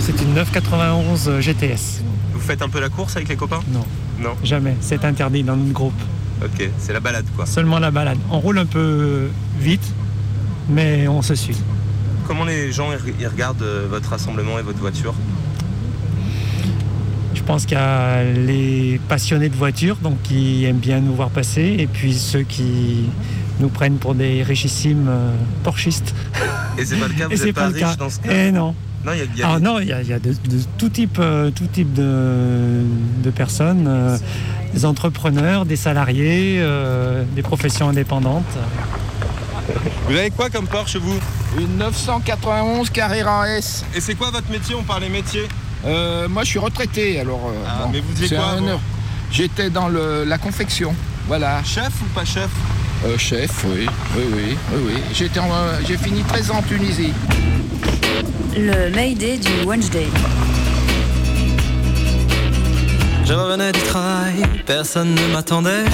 C'est une 991 GTS. Vous faites un peu la course avec les copains? Non. Non. Jamais, c'est interdit dans notre groupe. Ok, c'est la balade quoi. Seulement la balade. On roule un peu vite, mais on se suit. Comment les gens ils regardent euh, votre rassemblement et votre voiture? Je pense qu'il y a les passionnés de voitures, donc qui aiment bien nous voir passer, et puis ceux qui nous prennent pour des richissimes euh, porchistes. Et c'est pas le cas, vous Et c'est êtes pas, pas le riche cas. dans ce cas? Eh non. Non, il y a, il y a Ah des- non, il y a, y a de, de tout type, euh, tout type de, de personnes, euh, des entrepreneurs, des salariés, euh, des professions indépendantes. Vous avez quoi comme Porsche vous? Une 991 Carrera S. Et c'est quoi votre métier? On parlait métier Euh, moi, je suis retraité, alors. euh, Ah, mais vous c'est quoi. J'étais dans le- la confection. Voilà. Chef ou pas chef? Euh, chef, oui, oui, oui, oui, oui. Euh, j'ai fini 13 ans en Tunisie. Le Mayday du Wednesday. Je revenais du travail, personne ne m'attendait.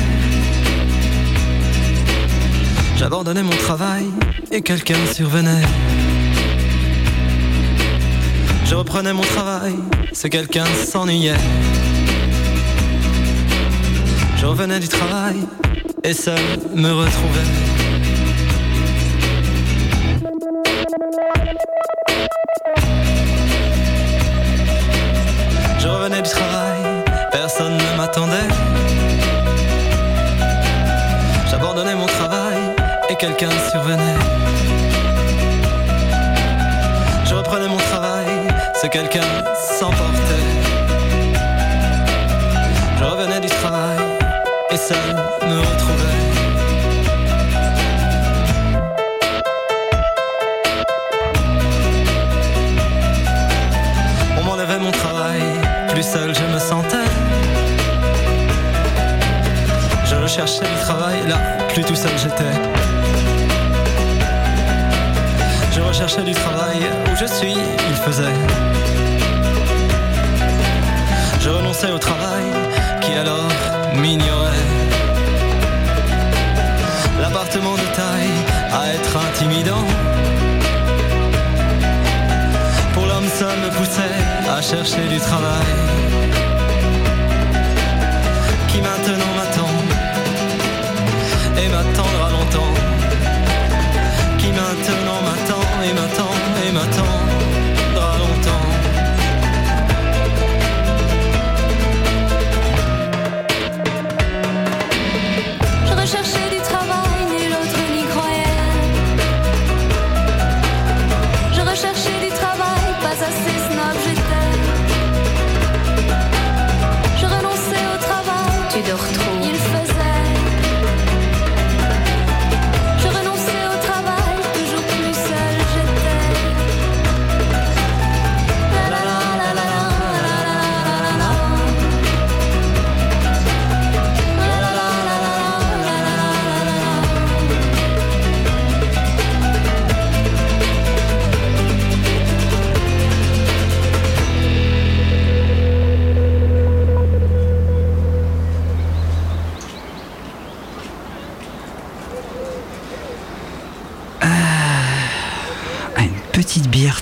J'abandonnais mon travail et quelqu'un survenait. Je reprenais mon travail, ce quelqu'un s'ennuyait. Je revenais du travail et seul me retrouvais. Revenais du travail, personne ne m'attendait. J'abandonnais mon travail et quelqu'un survenait. Je reprenais mon travail, ce quelqu'un s'emportait. Je revenais du travail et seul me retrouvais. Plus seul je me sentais. Je recherchais du travail, là, plus tout seul j'étais. Je recherchais du travail, où je suis, il faisait. Je renonçais au travail, qui alors m'ignorait. L'appartement de taille à être intimidant. Pour l'homme seul me poussait à chercher du travail. Qui maintenant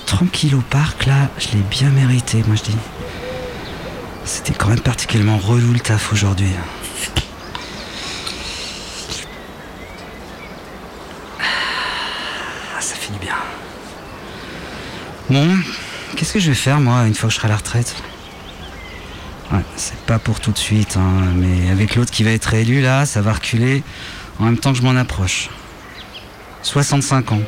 tranquille au parc, là, je l'ai bien mérité, moi je dis. C'était quand même particulièrement relou le taf aujourd'hui. Ah, ça fait du bien. Bon, qu'est-ce que je vais faire moi une fois que je serai à la retraite? C'est pas pour tout de suite, hein, mais avec l'autre qui va être élu là, ça va reculer en même temps que je m'en approche. 65 ans.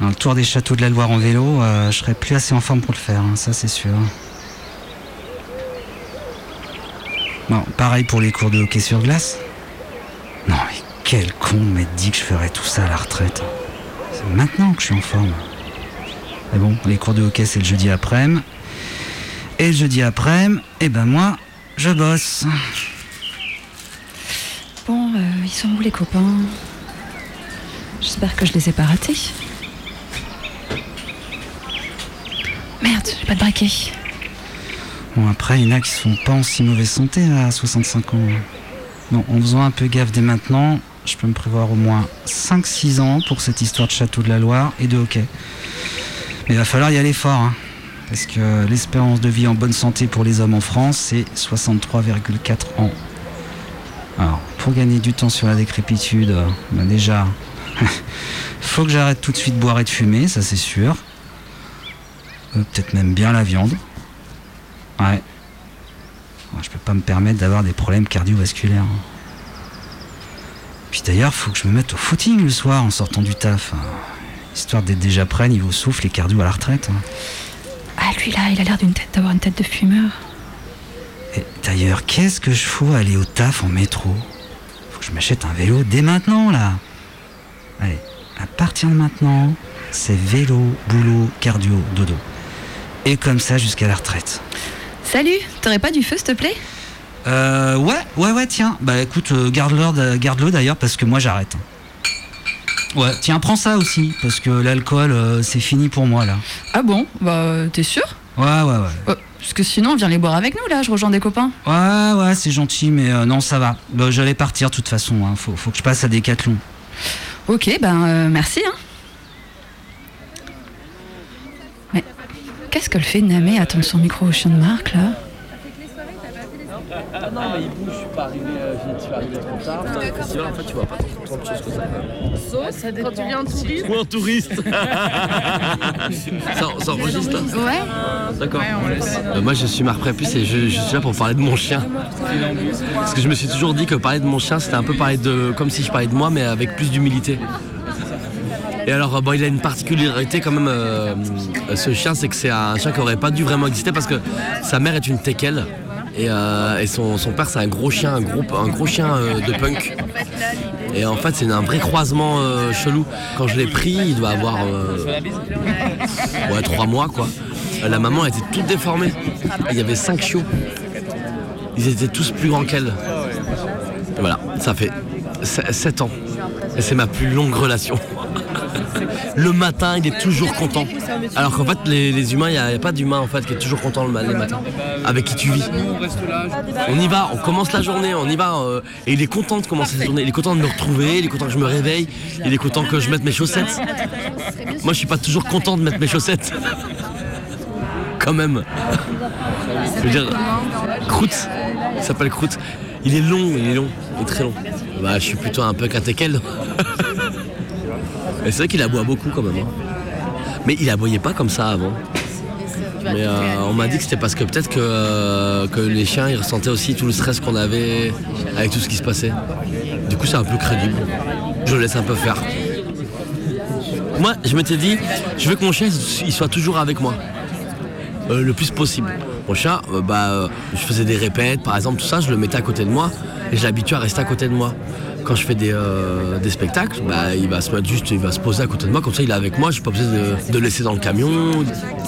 Le tour des châteaux de la Loire en vélo, euh, je serai plus assez en forme pour le faire, hein, ça c'est sûr. Bon, pareil pour les cours de hockey sur glace. Non mais quel con m'être dit que je ferais tout ça à la retraite. C'est maintenant que je suis en forme. Mais bon, les cours de hockey c'est le jeudi après-midi. Et le jeudi après-midi, eh ben moi, je bosse. Bon, euh, ils sont où les copains? J'espère que je les ai pas ratés. Merde, j'ai pas de braquet. Bon, après, il y en a qui sont pas en si mauvaise santé à 65 ans. Bon, en faisant un peu gaffe dès maintenant, je peux me prévoir au moins 5-6 ans pour cette histoire de château de la Loire et de hockey. Mais il va falloir y aller fort, hein, parce que l'espérance de vie en bonne santé pour les hommes en France, c'est 63,4 ans. Alors, pour gagner du temps sur la décrépitude, bah déjà, faut que j'arrête tout de suite de boire et de fumer, ça c'est sûr. Euh, Peut-être même bien la viande. Ouais. Ouais, Je peux pas me permettre d'avoir des problèmes cardiovasculaires. hein. Puis d'ailleurs, faut que je me mette au footing le soir en sortant du taf. hein. Histoire d'être déjà prêt niveau souffle et cardio à la retraite. hein. Ah, lui là, il a l'air d'une tête d'avoir une tête de fumeur. Et d'ailleurs, qu'est-ce que je fous à aller au taf en métro? Faut que je m'achète un vélo dès maintenant là. Allez, à partir de maintenant, c'est vélo, boulot, cardio, dodo. Et comme ça jusqu'à la retraite. Salut, t'aurais pas du feu, s'il te plaît? Euh, ouais, ouais, ouais, tiens. Bah écoute, euh, garde-le garde d'ailleurs parce que moi j'arrête. Ouais, tiens, prends ça aussi parce que l'alcool, euh, c'est fini pour moi là. Ah bon? Bah, t'es sûr? Ouais, ouais, ouais. Euh, Parce que sinon, viens les boire avec nous là, je rejoins des copains. Ouais, ouais, c'est gentil, mais euh, non, ça va. Bah, J'allais partir de toute façon. Hein. Faut, faut que je passe à Décathlon. Ok, ben euh, merci. Hein. Qu'est-ce que le fait Namé attendre son micro au chien de Marc là non, mais il bouge, je suis pas arrivé, euh, je suis arrivé trop tard. En fait, tu vois pas tant de choses que ça. Sauf quand tu viens en touriste. Ou en touriste ça, ça enregistre là Ouais. D'accord. Euh, moi je suis Marc Prépuce et je, je suis là pour parler de mon chien. Parce que je me suis toujours dit que parler de mon chien c'était un peu parler de. comme si je parlais de moi mais avec plus d'humilité. Et alors, euh, bon, il a une particularité quand même, euh, ce chien, c'est que c'est un chien qui aurait pas dû vraiment exister parce que sa mère est une teckel et, euh, son, père c'est un gros chien, un gros, chien euh, de punk. Et en fait, c'est un vrai croisement euh, chelou. Quand je l'ai pris, il doit avoir euh, ouais, trois mois quoi. La maman était toute déformée. Il y avait cinq chiots. Ils étaient tous plus grands qu'elle. Voilà, ça fait 7 ans. Et c'est ma plus longue relation. Le matin, il est toujours content. Alors qu'en fait, les, humains, il n'y a, pas d'humain en fait qui est toujours content le, les matins. Avec qui tu vis. On y va, on commence la journée, on y va. euh, et il est content de commencer la journée. Il est content de me retrouver, il est content que je me réveille, il est content que je mette mes chaussettes. Moi, je suis pas toujours content de mettre mes chaussettes. Quand même. Je veux dire, Croûte, il s'appelle Croûte. Il est long, il est long, il est très long. Bah, je suis plutôt un peu catéquel. C'est vrai qu'il aboie beaucoup quand même. hein. Mais il aboyait pas comme ça avant. Mais euh, on m'a dit que c'était parce que peut-être que, euh, que les chiens ils ressentaient aussi tout le stress qu'on avait avec tout ce qui se passait. Du coup c'est un peu crédible. Je le laisse un peu faire. Moi je m'étais dit, je veux que mon chien il soit toujours avec moi. Euh, le plus possible. Mon euh, bah, je faisais des répètes, par exemple, tout ça, je le mettais à côté de moi et je l'habituais à rester à côté de moi. Quand je fais des, euh, des spectacles, bah, il va se mettre juste, il va se poser à côté de moi, comme ça il est avec moi, je suis pas besoin de, le laisser dans le camion.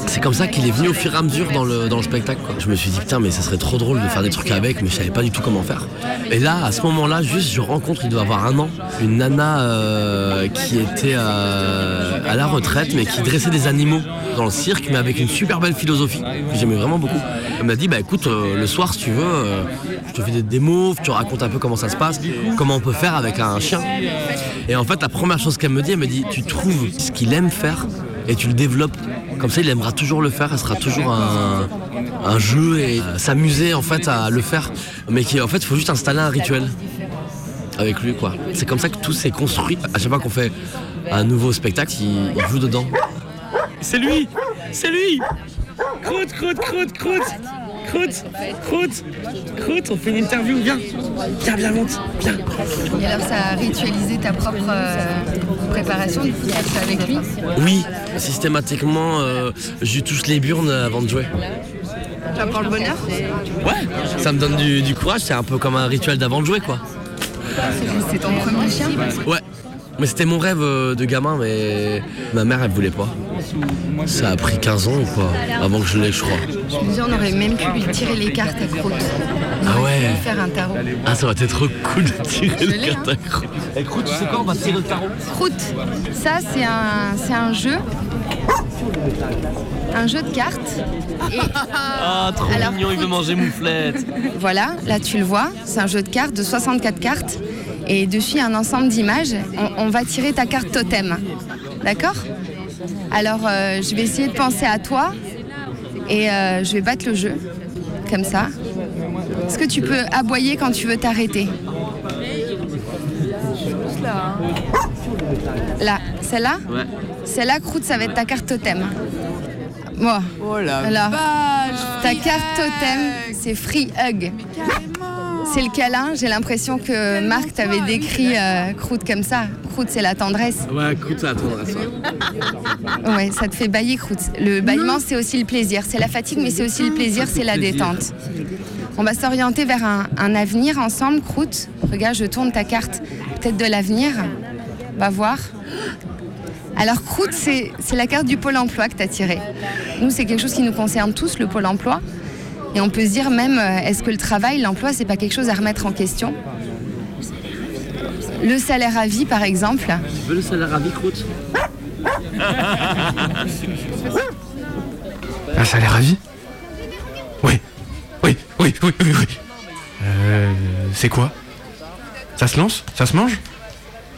C'est comme ça qu'il est venu au fur et à mesure dans le, dans le spectacle. Je me suis dit, putain, mais ça serait trop drôle de faire des trucs avec, mais je savais pas du tout comment faire. Et là, à ce moment-là, juste, je rencontre, il doit avoir un an, une nana euh, qui était euh, à la retraite, mais qui dressait des animaux dans le cirque, mais avec une super belle philosophie que j'aimais vraiment beaucoup. Elle m'a dit, bah écoute, le soir, si tu veux, je te fais des démos, tu racontes un peu comment ça se passe, comment on peut faire avec un chien. Et en fait, la première chose qu'elle me dit, elle me dit, tu trouves ce qu'il aime faire et tu le développes. Comme ça, il aimera toujours le faire, elle sera toujours un, jeu et euh, s'amuser en fait à le faire. Mais qui, en fait, il faut juste installer un rituel avec lui, quoi. C'est comme ça que tout s'est construit. À chaque fois qu'on fait un nouveau spectacle, il, il joue dedans. C'est lui C'est lui Croûte, croûte, croûte, croûte Croûte, croûte, croûte, on fait une interview, viens. Viens, viens, monte, viens. Et alors, ça a ritualisé ta propre euh, préparation du coup, tu fais avec lui? Oui, systématiquement, euh, je lui touche les burnes avant de jouer. Tu apprends le bonheur? Ouais, ça me donne du, du courage, c'est un peu comme un rituel d'avant de jouer, quoi. C'est ton premier chien? Ouais, mais c'était mon rêve euh, de gamin, mais ma mère, elle voulait pas. Ça a pris 15 ans ou quoi, avant que je l'ai, je crois. Je me dis, on aurait même pu lui tirer les cartes à croûte. Ah ouais Faire un tarot. Ah, ça aurait été trop cool de tirer Je le l'ai, carte à croûte. Eh, croûte, tu sais quoi, on va tirer le tarot. Croûte, ça c'est un, c'est un jeu. Un jeu de cartes. Et Ah, trop Alors, mignon, il veut manger mouflette. voilà, là tu le vois, c'est un jeu de cartes de 64 cartes. Et dessus, il y a un ensemble d'images. On, on va tirer ta carte totem. D'accord? Alors, euh, je vais essayer de penser à toi. Et euh, je vais battre le jeu. Comme ça. Est-ce que tu peux aboyer quand tu veux t'arrêter? Là, celle-là? Ouais. Celle-là, croûte, ça va être ta carte totem. Moi. Oh la Alors, vache, ta carte totem, c'est free hug. C'est le câlin. J'ai l'impression que Marc t'avait décrit euh, croûte comme ça. Croûte, c'est la tendresse. Ouais, croûte, ça attendra ça. Ouais, ça te fait bailler croûte. Le bâillement, c'est aussi le plaisir. C'est la fatigue, mais c'est aussi le plaisir, c'est la détente. On va s'orienter vers un, un avenir ensemble, croûte. Regarde, je tourne ta carte. Peut-être de l'avenir. Va voir. Alors, croûte, c'est c'est la carte du pôle emploi que tu as tirée. Nous, c'est quelque chose qui nous concerne tous, le pôle emploi. Et on peut se dire même, euh, est-ce que le travail, l'emploi, c'est pas quelque chose à remettre en question? Le salaire à vie, par exemple. Tu veux le salaire à vie, croûte Un salaire à vie? Oui. Oui, oui, oui, oui, oui. Euh, c'est quoi? Ça se lance? Ça se mange?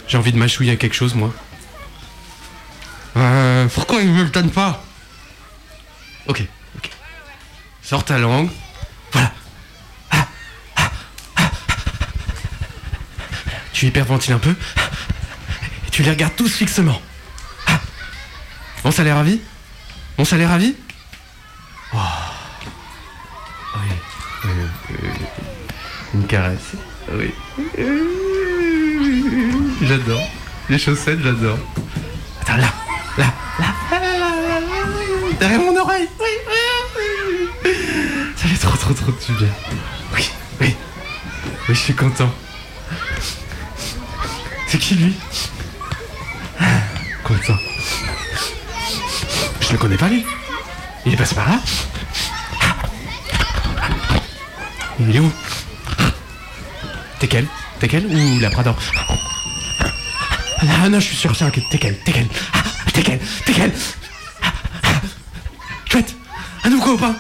J'ai envie de mâchouiller à quelque chose, moi. Euh, pourquoi il me le donne pas? Ok sors ta langue, voilà. Tu hyperventiles un peu, et tu les regardes tous fixement. Bon, ça les ravit Bon, ça les ravit oh. Une caresse. Oui. J'adore. Les chaussettes, j'adore. Attends, là, là, là, derrière mon oreille. Oui trop, trop, du bien. Oui, oui. Oui, je suis content. C'est qui lui? Content. Je le connais pas lui. Il est passé par là Il est où? T'es quel T'es quel ou la Prada Ah non, je suis sûr, c'est un T'es quel T'es quel T'es quel T'es quel. Chouette Un nouveau copain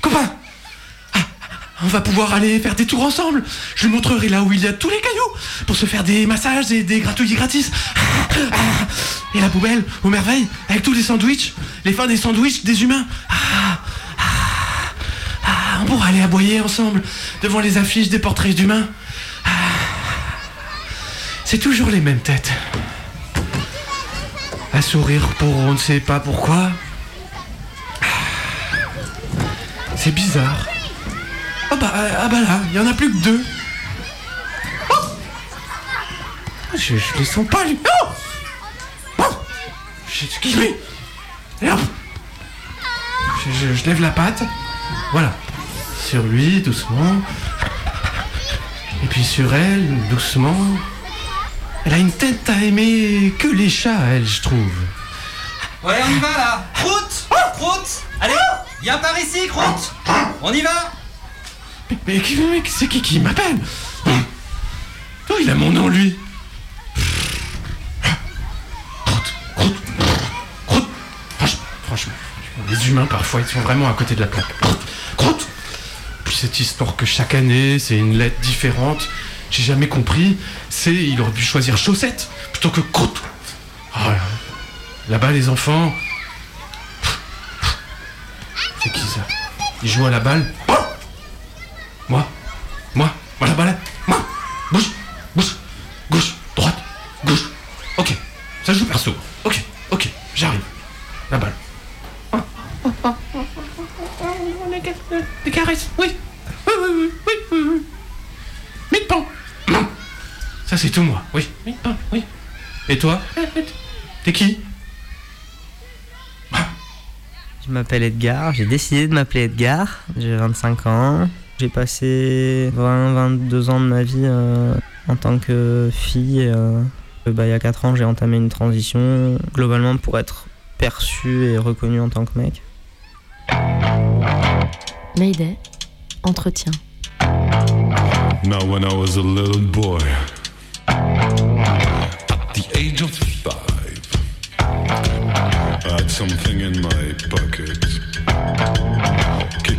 Copain On va pouvoir aller faire des tours ensemble. Je lui montrerai là où il y a tous les cailloux pour se faire des massages et des gratouillis gratis. Et la poubelle, aux merveilles, avec tous les sandwichs, les fins des sandwichs des humains. Ah, on pourra aller aboyer ensemble devant les affiches des portraits d'humains. Ah, c'est toujours les mêmes têtes. À sourire pour on ne sait pas pourquoi. Ah, C'est bizarre. Ah bah, ah bah là, il y en a plus que deux. Oh je, je les sens pas, lui. Oh Oh Je- je, je- je lève la patte. Voilà. Sur lui, doucement. Et puis sur elle, doucement. Elle a une tête à aimer que les chats, elle, je trouve. Ouais, on y va là Croûte Croûte Allez, viens par ici, Croûte On y va Mais, mais mais c'est qui qui m'appelle Oh, il a mon nom, lui. Franchement, les humains, parfois, ils sont vraiment à côté de la plaque. Croûte. Puis cette histoire que chaque année, c'est une lettre différente, j'ai jamais compris. C'est, il aurait pu choisir chaussette plutôt que croûte. Oh là. Là-bas, les enfants. C'est qui ça? Ils jouent à la balle? La balle Moi Bouge Bouge Gauche Droite Gauche Ok. Ça joue perso. Ok. Ok. J'arrive. La balle. Des caresses Oui Oui, oui, oui, oui, oui, oui. Mille pans Ça c'est tout moi. Oui. Mille pans, oui. Et toi T'es qui Je m'appelle Edgar, j'ai décidé de m'appeler Edgar, j'ai 25 ans. J'ai passé 20-22 ans de ma vie euh, en tant que fille. et, euh, bah, il y a 4 ans, j'ai entamé une transition globalement pour être perçu et reconnu en tant que mec. Mayday, entretien. Now, when I was a little boy, at the age of five, I had something in my pocket.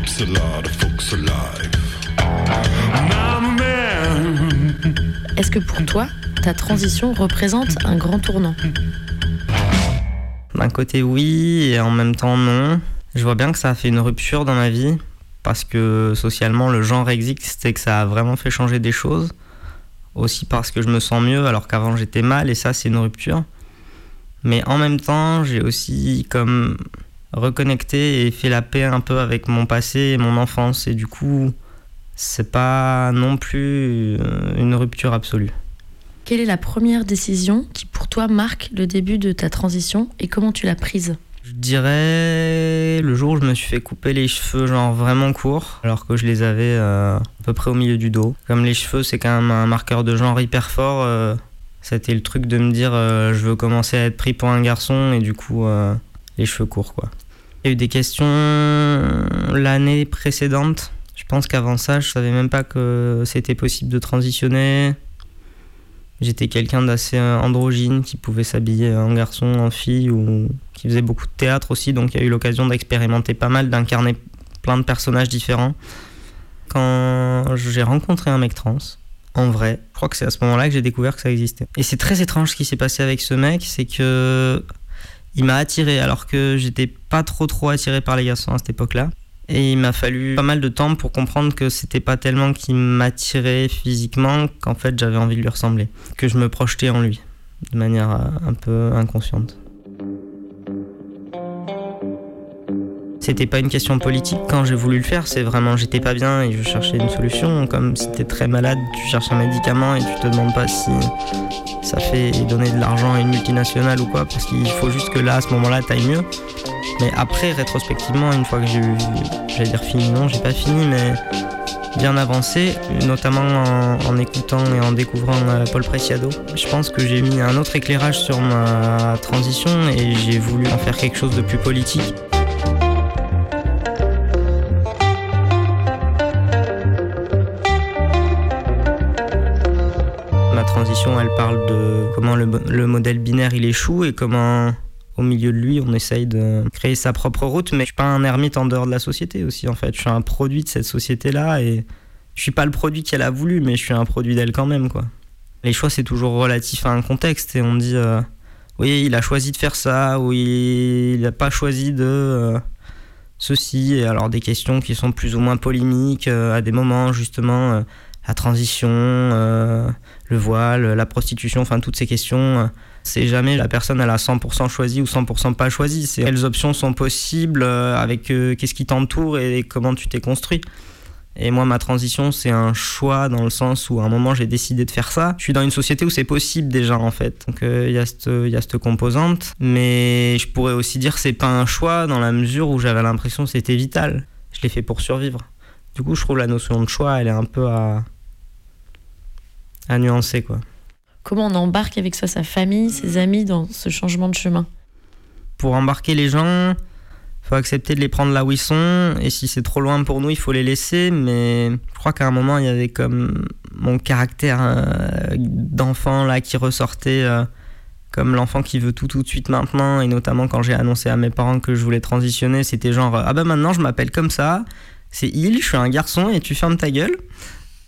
Keeps a lot of folks alive. Now I'm a man. Est-ce que pour toi, ta transition représente un grand tournant? D'un côté oui et en même temps non. Je vois bien que ça a fait une rupture dans ma vie parce que socialement le genre existe et que ça a vraiment fait changer des choses. Aussi parce que je me sens mieux alors qu'avant j'étais mal et ça c'est une rupture. Mais en même temps j'ai aussi comme reconnecté et fait la paix un peu avec mon passé et mon enfance et du coup c'est pas non plus euh, une rupture absolue. Quelle est la première décision qui pour toi marque le début de ta transition et comment tu l'as prise? Je dirais le jour où je me suis fait couper les cheveux genre vraiment courts alors que je les avais euh, à peu près au milieu du dos. Comme les cheveux c'est quand même un marqueur de genre hyper fort, euh, c'était le truc de me dire euh, je veux commencer à être pris pour un garçon et du coup les cheveux courts quoi. Il y a eu des questions l'année précédente. Je pense qu'avant ça je savais même pas que c'était possible de transitionner. J'étais quelqu'un d'assez euh, androgyne qui pouvait s'habiller en garçon, en fille ou qui faisait beaucoup de théâtre aussi, donc il y a eu l'occasion d'expérimenter pas mal, d'incarner plein de personnages différents. Quand j'ai rencontré un mec trans, en vrai, je crois que c'est à ce moment-là que j'ai découvert que ça existait. Et c'est très étrange ce qui s'est passé avec ce mec, c'est que il m'a attiré alors que j'étais pas trop trop attiré par les garçons à cette époque-là. Et il m'a fallu pas mal de temps pour comprendre que c'était pas tellement qu'il m'attirait physiquement qu'en fait j'avais envie de lui ressembler, que je me projetais en lui de manière euh, un peu inconsciente. C'était pas une question politique quand j'ai voulu le faire, c'est vraiment j'étais pas bien et je cherchais une solution. Comme si t'es très malade, tu cherches un médicament et tu te demandes pas si ça fait donner de l'argent à une multinationale ou quoi, parce qu'il faut juste que là, à ce moment-là, t'ailles mieux. Mais après, rétrospectivement, une fois que j'ai eu, j'allais dire fini, non, j'ai pas fini, mais bien avancé, notamment en, écoutant et en découvrant euh, Paul Preciado. Je pense que j'ai mis un autre éclairage sur ma transition et j'ai voulu en faire quelque chose de plus politique. De comment le, le modèle binaire il échoue et comment au milieu de lui, on essaye de créer sa propre route, mais je suis pas un ermite en dehors de la société aussi, en fait. Je suis un produit de cette société-là et je suis pas le produit qu'elle a voulu, mais je suis un produit d'elle quand même, quoi. Les choix, c'est toujours relatif à un contexte et on dit, euh, oui, il a choisi de faire ça, ou il n'a pas choisi de euh, ceci, et alors des questions qui sont plus ou moins polémiques euh, à des moments, justement, la transition, euh, le voile, la prostitution, enfin toutes ces questions. euh, c'est jamais la personne elle a 100% choisi ou 100% pas choisi. C'est quelles options sont possibles euh, avec qu'est-ce qui t'entoure et comment tu t'es construit. Et moi, ma transition, c'est un choix dans le sens où à un moment j'ai décidé de faire ça. Je suis dans une société où c'est possible déjà en fait. Donc il y a cette composante, mais je pourrais aussi dire que c'est pas un choix dans la mesure où j'avais l'impression que c'était vital. Je l'ai fait pour survivre. Du coup, je trouve la notion de choix, elle est un peu à à nuancer quoi. Comment on embarque avec ça sa famille, ses amis dans ce changement de chemin? Pour embarquer les gens, faut accepter de les prendre là où ils sont. Et si c'est trop loin pour nous, il faut les laisser. Mais je crois qu'à un moment, il y avait comme mon caractère euh, d'enfant là qui ressortait. euh, comme l'enfant qui veut tout tout de suite maintenant, et notamment quand j'ai annoncé à mes parents que je voulais transitionner, c'était genre ah ben maintenant je m'appelle comme ça, c'est il, je suis un garçon et tu fermes ta gueule,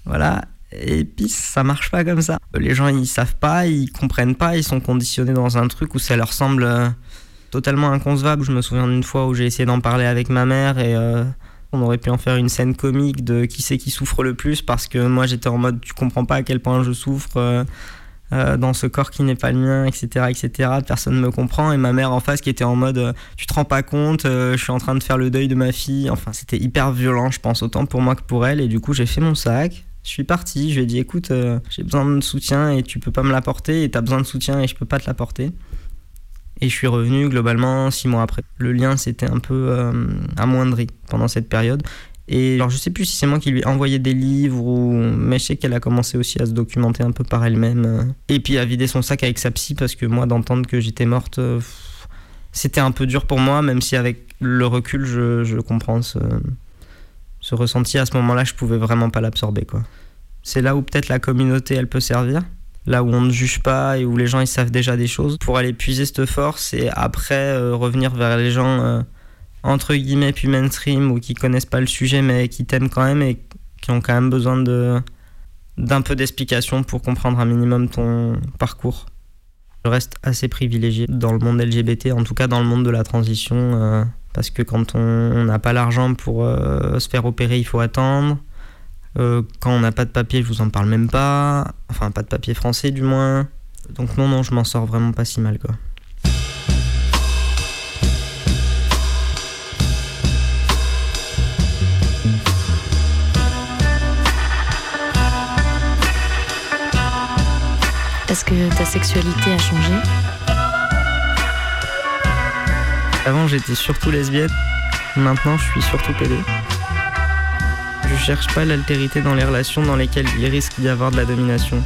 voilà. Et puis ça marche pas comme ça. Les gens ils savent pas, ils comprennent pas, ils sont conditionnés dans un truc où ça leur semble euh, totalement inconcevable. Je me souviens d'une fois où j'ai essayé d'en parler avec ma mère et euh, on aurait pu en faire une scène comique de qui c'est qui souffre le plus parce que moi j'étais en mode tu comprends pas à quel point je souffre euh, dans ce corps qui n'est pas le mien, etc., etc. Personne me comprend et ma mère en face qui était en mode euh, tu te rends pas compte, je suis en train de faire le deuil de ma fille. Enfin c'était hyper violent, je pense autant pour moi que pour elle et du coup j'ai fait mon sac. Je suis parti, je lui ai dit écoute, euh, j'ai besoin de soutien et tu peux pas me l'apporter et t'as besoin de soutien et je peux pas te l'apporter. Et je suis revenu globalement six mois après. Le lien s'était un peu euh, amoindri pendant cette période. Et alors je sais plus si c'est moi qui lui ai envoyé des livres ou mais je sais qu'elle a commencé aussi à se documenter un peu par elle-même euh. et puis à vider son sac avec sa psy parce que moi d'entendre que j'étais morte c'était un peu dur pour moi même si avec le recul je, je comprends ce, ce ressenti à ce moment-là je pouvais vraiment pas l'absorber quoi. C'est là où peut-être la communauté elle peut servir là où on ne juge pas et où les gens ils savent déjà des choses pour aller puiser cette force et après euh, revenir vers les gens euh, entre guillemets puis mainstream ou qui connaissent pas le sujet mais qui t'aiment quand même et qui ont quand même besoin de d'un peu d'explication pour comprendre un minimum ton parcours. Je reste assez privilégié dans le monde LGBT, en tout cas dans le monde de la transition, euh, parce que quand on n'a pas l'argent pour euh, se faire opérer, il faut attendre. Euh, quand on n'a pas de papier, je vous en parle même pas. Enfin, pas de papier français du moins. Donc non, non, je m'en sors vraiment pas si mal quoi. Est-ce que ta sexualité a changé? Avant, j'étais surtout lesbienne. Maintenant, je suis surtout pédé. Je cherche pas l'altérité dans les relations dans lesquelles il risque d'y avoir de la domination.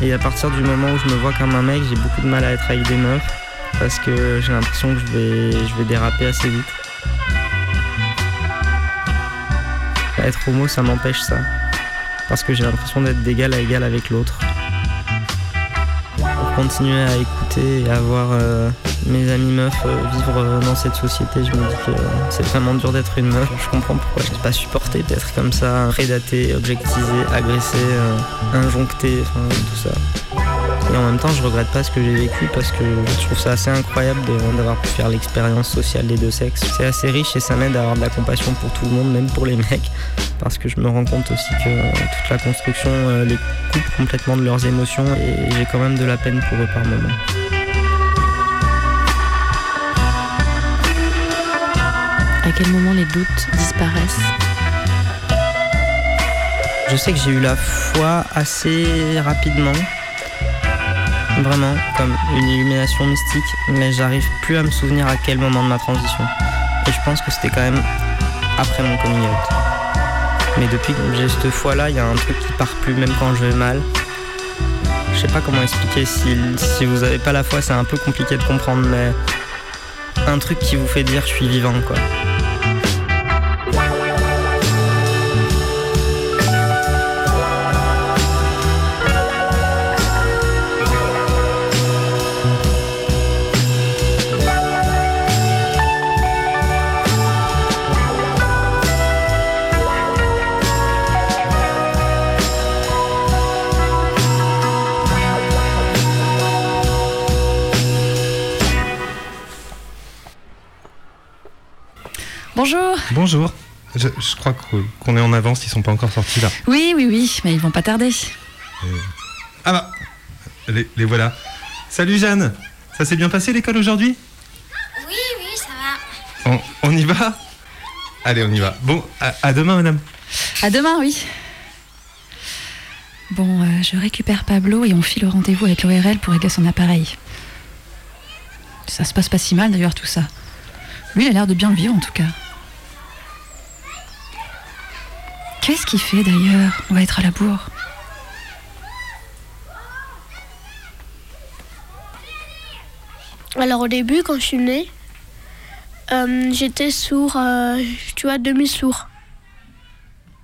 Et à partir du moment où je me vois comme un mec, j'ai beaucoup de mal à être avec des meufs parce que j'ai l'impression que je vais, je vais déraper assez vite. Être homo, ça m'empêche ça. Parce que j'ai l'impression d'être d'égal à égal avec l'autre. Pour continuer à écouter et à voir euh, mes amis meufs euh, vivre euh, dans cette société, je me dis que euh, c'est vraiment dur d'être une meuf. Je comprends pourquoi je n'ai pas supporté d'être comme ça, prédaté, objectisé, agressé, injoncté, enfin tout ça. Et en même temps, je regrette pas ce que j'ai vécu parce que je trouve ça assez incroyable d'avoir pu faire l'expérience sociale des deux sexes. C'est assez riche et ça m'aide à avoir de la compassion pour tout le monde, même pour les mecs, parce que je me rends compte aussi que toute la construction les coupe complètement de leurs émotions et j'ai quand même de la peine pour eux par moment. À quel moment les doutes disparaissent Je sais que j'ai eu la foi assez rapidement. Vraiment, comme une illumination mystique, mais j'arrive plus à me souvenir à quel moment de ma transition. Et je pense que c'était quand même après mon coming out. Mais depuis que j'ai cette foi-là, il y a un truc qui part plus, même quand je vais mal. Je sais pas comment expliquer. Si, si vous avez pas la foi, c'est un peu compliqué de comprendre, mais un truc qui vous fait dire je suis vivant, quoi. Bonjour. Bonjour. Je, je crois qu'on est en avance, ils sont pas encore sortis là. Oui, oui, oui, mais ils vont pas tarder. Ah bah, les, les voilà. Salut Jeanne, ça s'est bien passé l'école aujourd'hui? Oui, oui, ça va. on, on y va? Allez, on y va. Bon, à, à demain madame. À demain, oui. Bon, euh, je récupère Pablo et on file au rendez-vous avec l'ORL pour régler son appareil. Ça se passe pas si mal d'ailleurs tout ça. Lui, il a l'air de bien le vivre en tout cas. Qu'est-ce qu'il fait d'ailleurs On va être à la bourre. Alors au début, quand je suis née, euh, j'étais sourd, euh, tu vois, demi-sourd.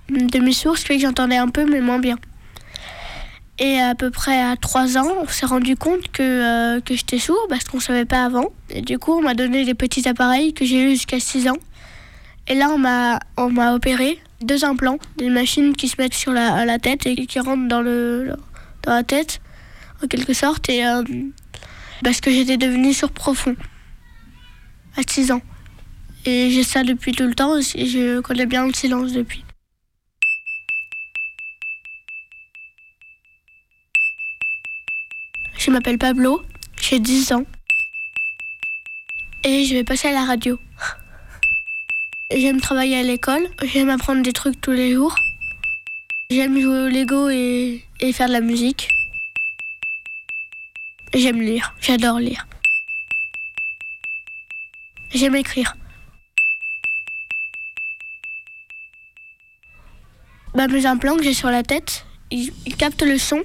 Demi-sourd, ce qui fait que j'entendais un peu, mais moins bien. Et à peu près à 3 ans, on s'est rendu compte que, euh, que j'étais sourd parce qu'on ne savait pas avant. Et du coup, on m'a donné des petits appareils que j'ai eu jusqu'à 6 ans. Et là, on m'a, on m'a opéré deux implants, des machines qui se mettent sur la, tête et qui rentrent dans, le, dans la tête, en quelque sorte. Euh, parce que j'étais devenue sourd profond à 6 ans. Et j'ai ça depuis tout le temps et je connais bien le silence depuis. Je m'appelle Pablo, j'ai 10 ans. Et je vais passer à la radio. J'aime travailler à l'école, j'aime apprendre des trucs tous les jours. J'aime jouer au Lego et, faire de la musique. J'aime lire, j'adore lire. J'aime écrire. Bah, mes implants que j'ai sur la tête, ils, ils captent le son.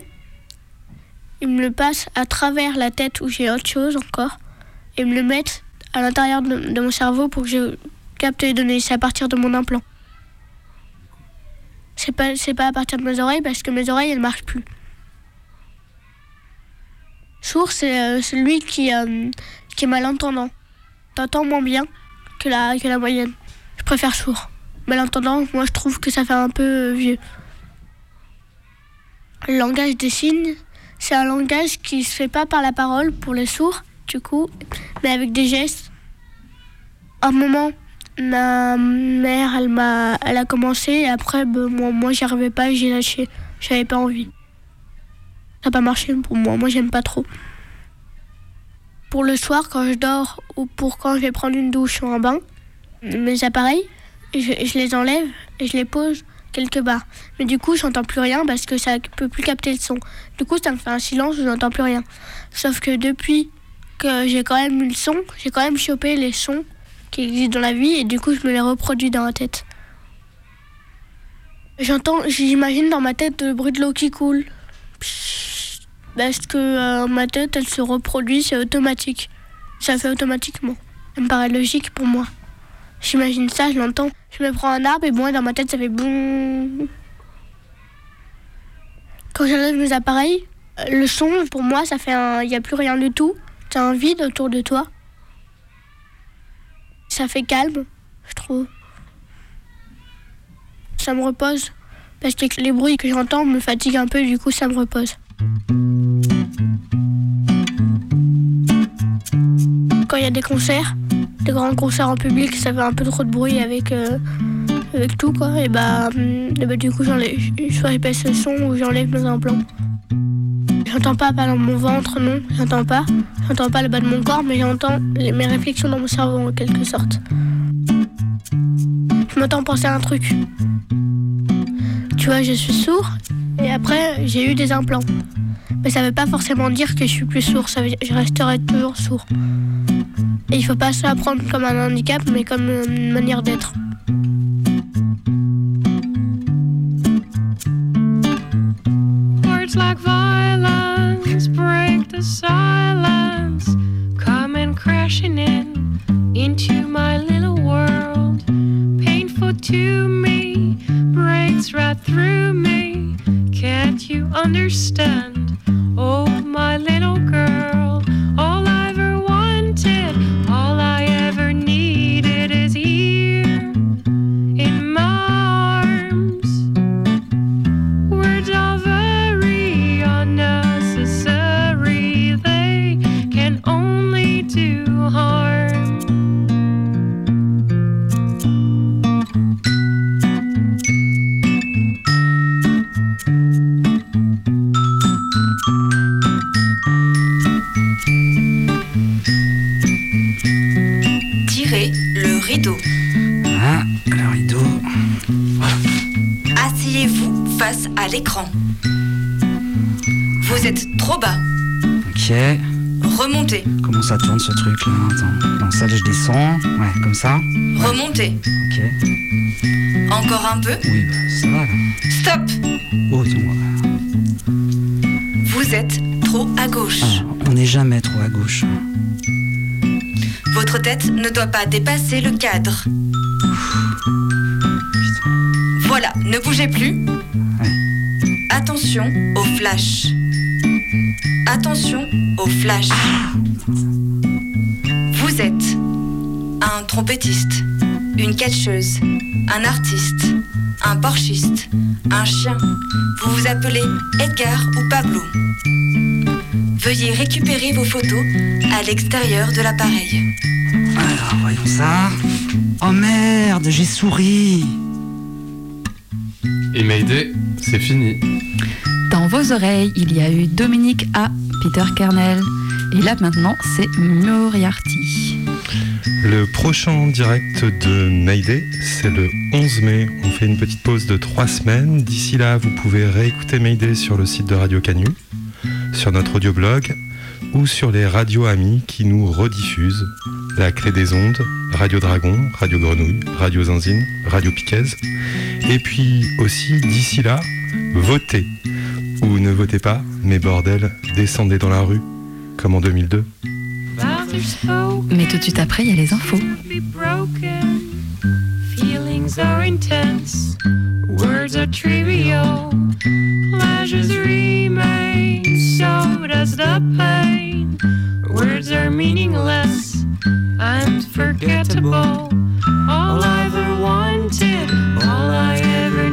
Ils me le passent à travers la tête où j'ai autre chose encore. Et me le mettent à l'intérieur de, de mon cerveau pour que je capte les données. C'est à partir de mon implant. C'est pas, pas à partir de mes oreilles parce que mes oreilles elles marchent plus. Sourd, c'est euh, celui qui, euh, qui est malentendant. T'entends moins bien que la, que la moyenne. Je préfère sourd. Malentendant, moi je trouve que ça fait un peu euh, vieux. Le langage des signes, c'est un langage qui se fait pas par la parole pour les sourds, du coup, mais avec des gestes. Un moment, ma mère, elle m'a, elle a commencé et après, ben, moi, moi j'y arrivais pas, j'ai lâché. J'avais pas envie. Ça n'a pas marché pour moi. Moi, j'aime pas trop. Pour le soir, quand je dors ou pour quand je vais prendre une douche ou un bain, mes appareils, je, les enlève et je les pose quelque part. Mais du coup, j'entends plus rien parce que ça peut plus capter le son. Du coup, ça me fait un silence, je n'entends plus rien. Sauf que depuis que j'ai quand même eu le son, j'ai quand même chopé les sons qui existent dans la vie et du coup, je me les reproduis dans la tête. J'entends, j'imagine dans ma tête le bruit de l'eau qui coule. Parce que euh, ma tête, elle se reproduit, c'est automatique? Ça fait automatiquement. Ça me paraît logique pour moi. J'imagine ça, je l'entends. Je me prends un arbre et moi, dans ma tête, ça fait boum. Quand j'enlève mes appareils, euh, le son, pour moi, ça fait un. Il n'y a plus rien du tout. C'est un vide autour de toi ça fait calme, je trouve. Ça me repose, parce que les bruits que j'entends me fatiguent un peu, du coup ça me repose. Quand il y a des concerts, des grands concerts en public, ça fait un peu trop de bruit avec, euh, avec tout, quoi. Et bah, euh, bah du coup, j'enlève, soit je passe le son ou j'enlève mes implants. J'entends pas par exemple mon ventre, non, j'entends pas. J'entends pas le bas de mon corps, mais j'entends mes réflexions dans mon cerveau en quelque sorte. Je m'entends penser à un truc. Tu vois, je suis sourd et après j'ai eu des implants. Mais ça veut pas forcément dire que je suis plus sourd, ça veut dire que je resterai toujours sourd. Et il faut pas ça prendre comme un handicap, mais comme une manière d'être. Words like the silence, coming crashing in into my little world. Painful to me, breaks right through me. Can't you understand? Ça tourne ce truc là Attends. Non, ça je descends. Ouais, comme ça. Remontez. Ok. Encore un peu. Oui, bah, ça va là. Stop. Oh, Vous êtes trop à gauche. Ah, on n'est jamais trop à gauche. Votre tête ne doit pas dépasser le cadre. Voilà, ne bougez plus. Attention au flash. Attention au flash. Vous êtes un trompettiste, une catcheuse, un artiste, un porchiste, un chien. Vous vous appelez Edgar ou Pablo. Veuillez récupérer vos photos à l'extérieur de l'appareil. Alors, voyons ça. Oh merde, j'ai souri. Et Mayday, c'est fini. Dans vos oreilles, il y a eu Dominique A, Peter Kernel. Et là maintenant, c'est Moriarty. Le prochain direct de Mayday, c'est le 11 mai. On fait une petite pause de trois semaines. D'ici là, vous pouvez réécouter Mayday sur le site de Radio Canu, sur notre audioblog ou sur les radios amis qui nous rediffusent. La Clé des Ondes, Radio Dragon, Radio Grenouille, Radio Zinzine, Radio Piquez. Et puis aussi, d'ici là, votez. Ou ne votez pas, mais bordel, descendez dans la rue, comme en 2002. Mais tout de suite après, il y a les infos. Feelings are intense. Words are trivial. Pleasures remain. So does the pain. Words are meaningless and forgettable. All I ever wanted, all I ever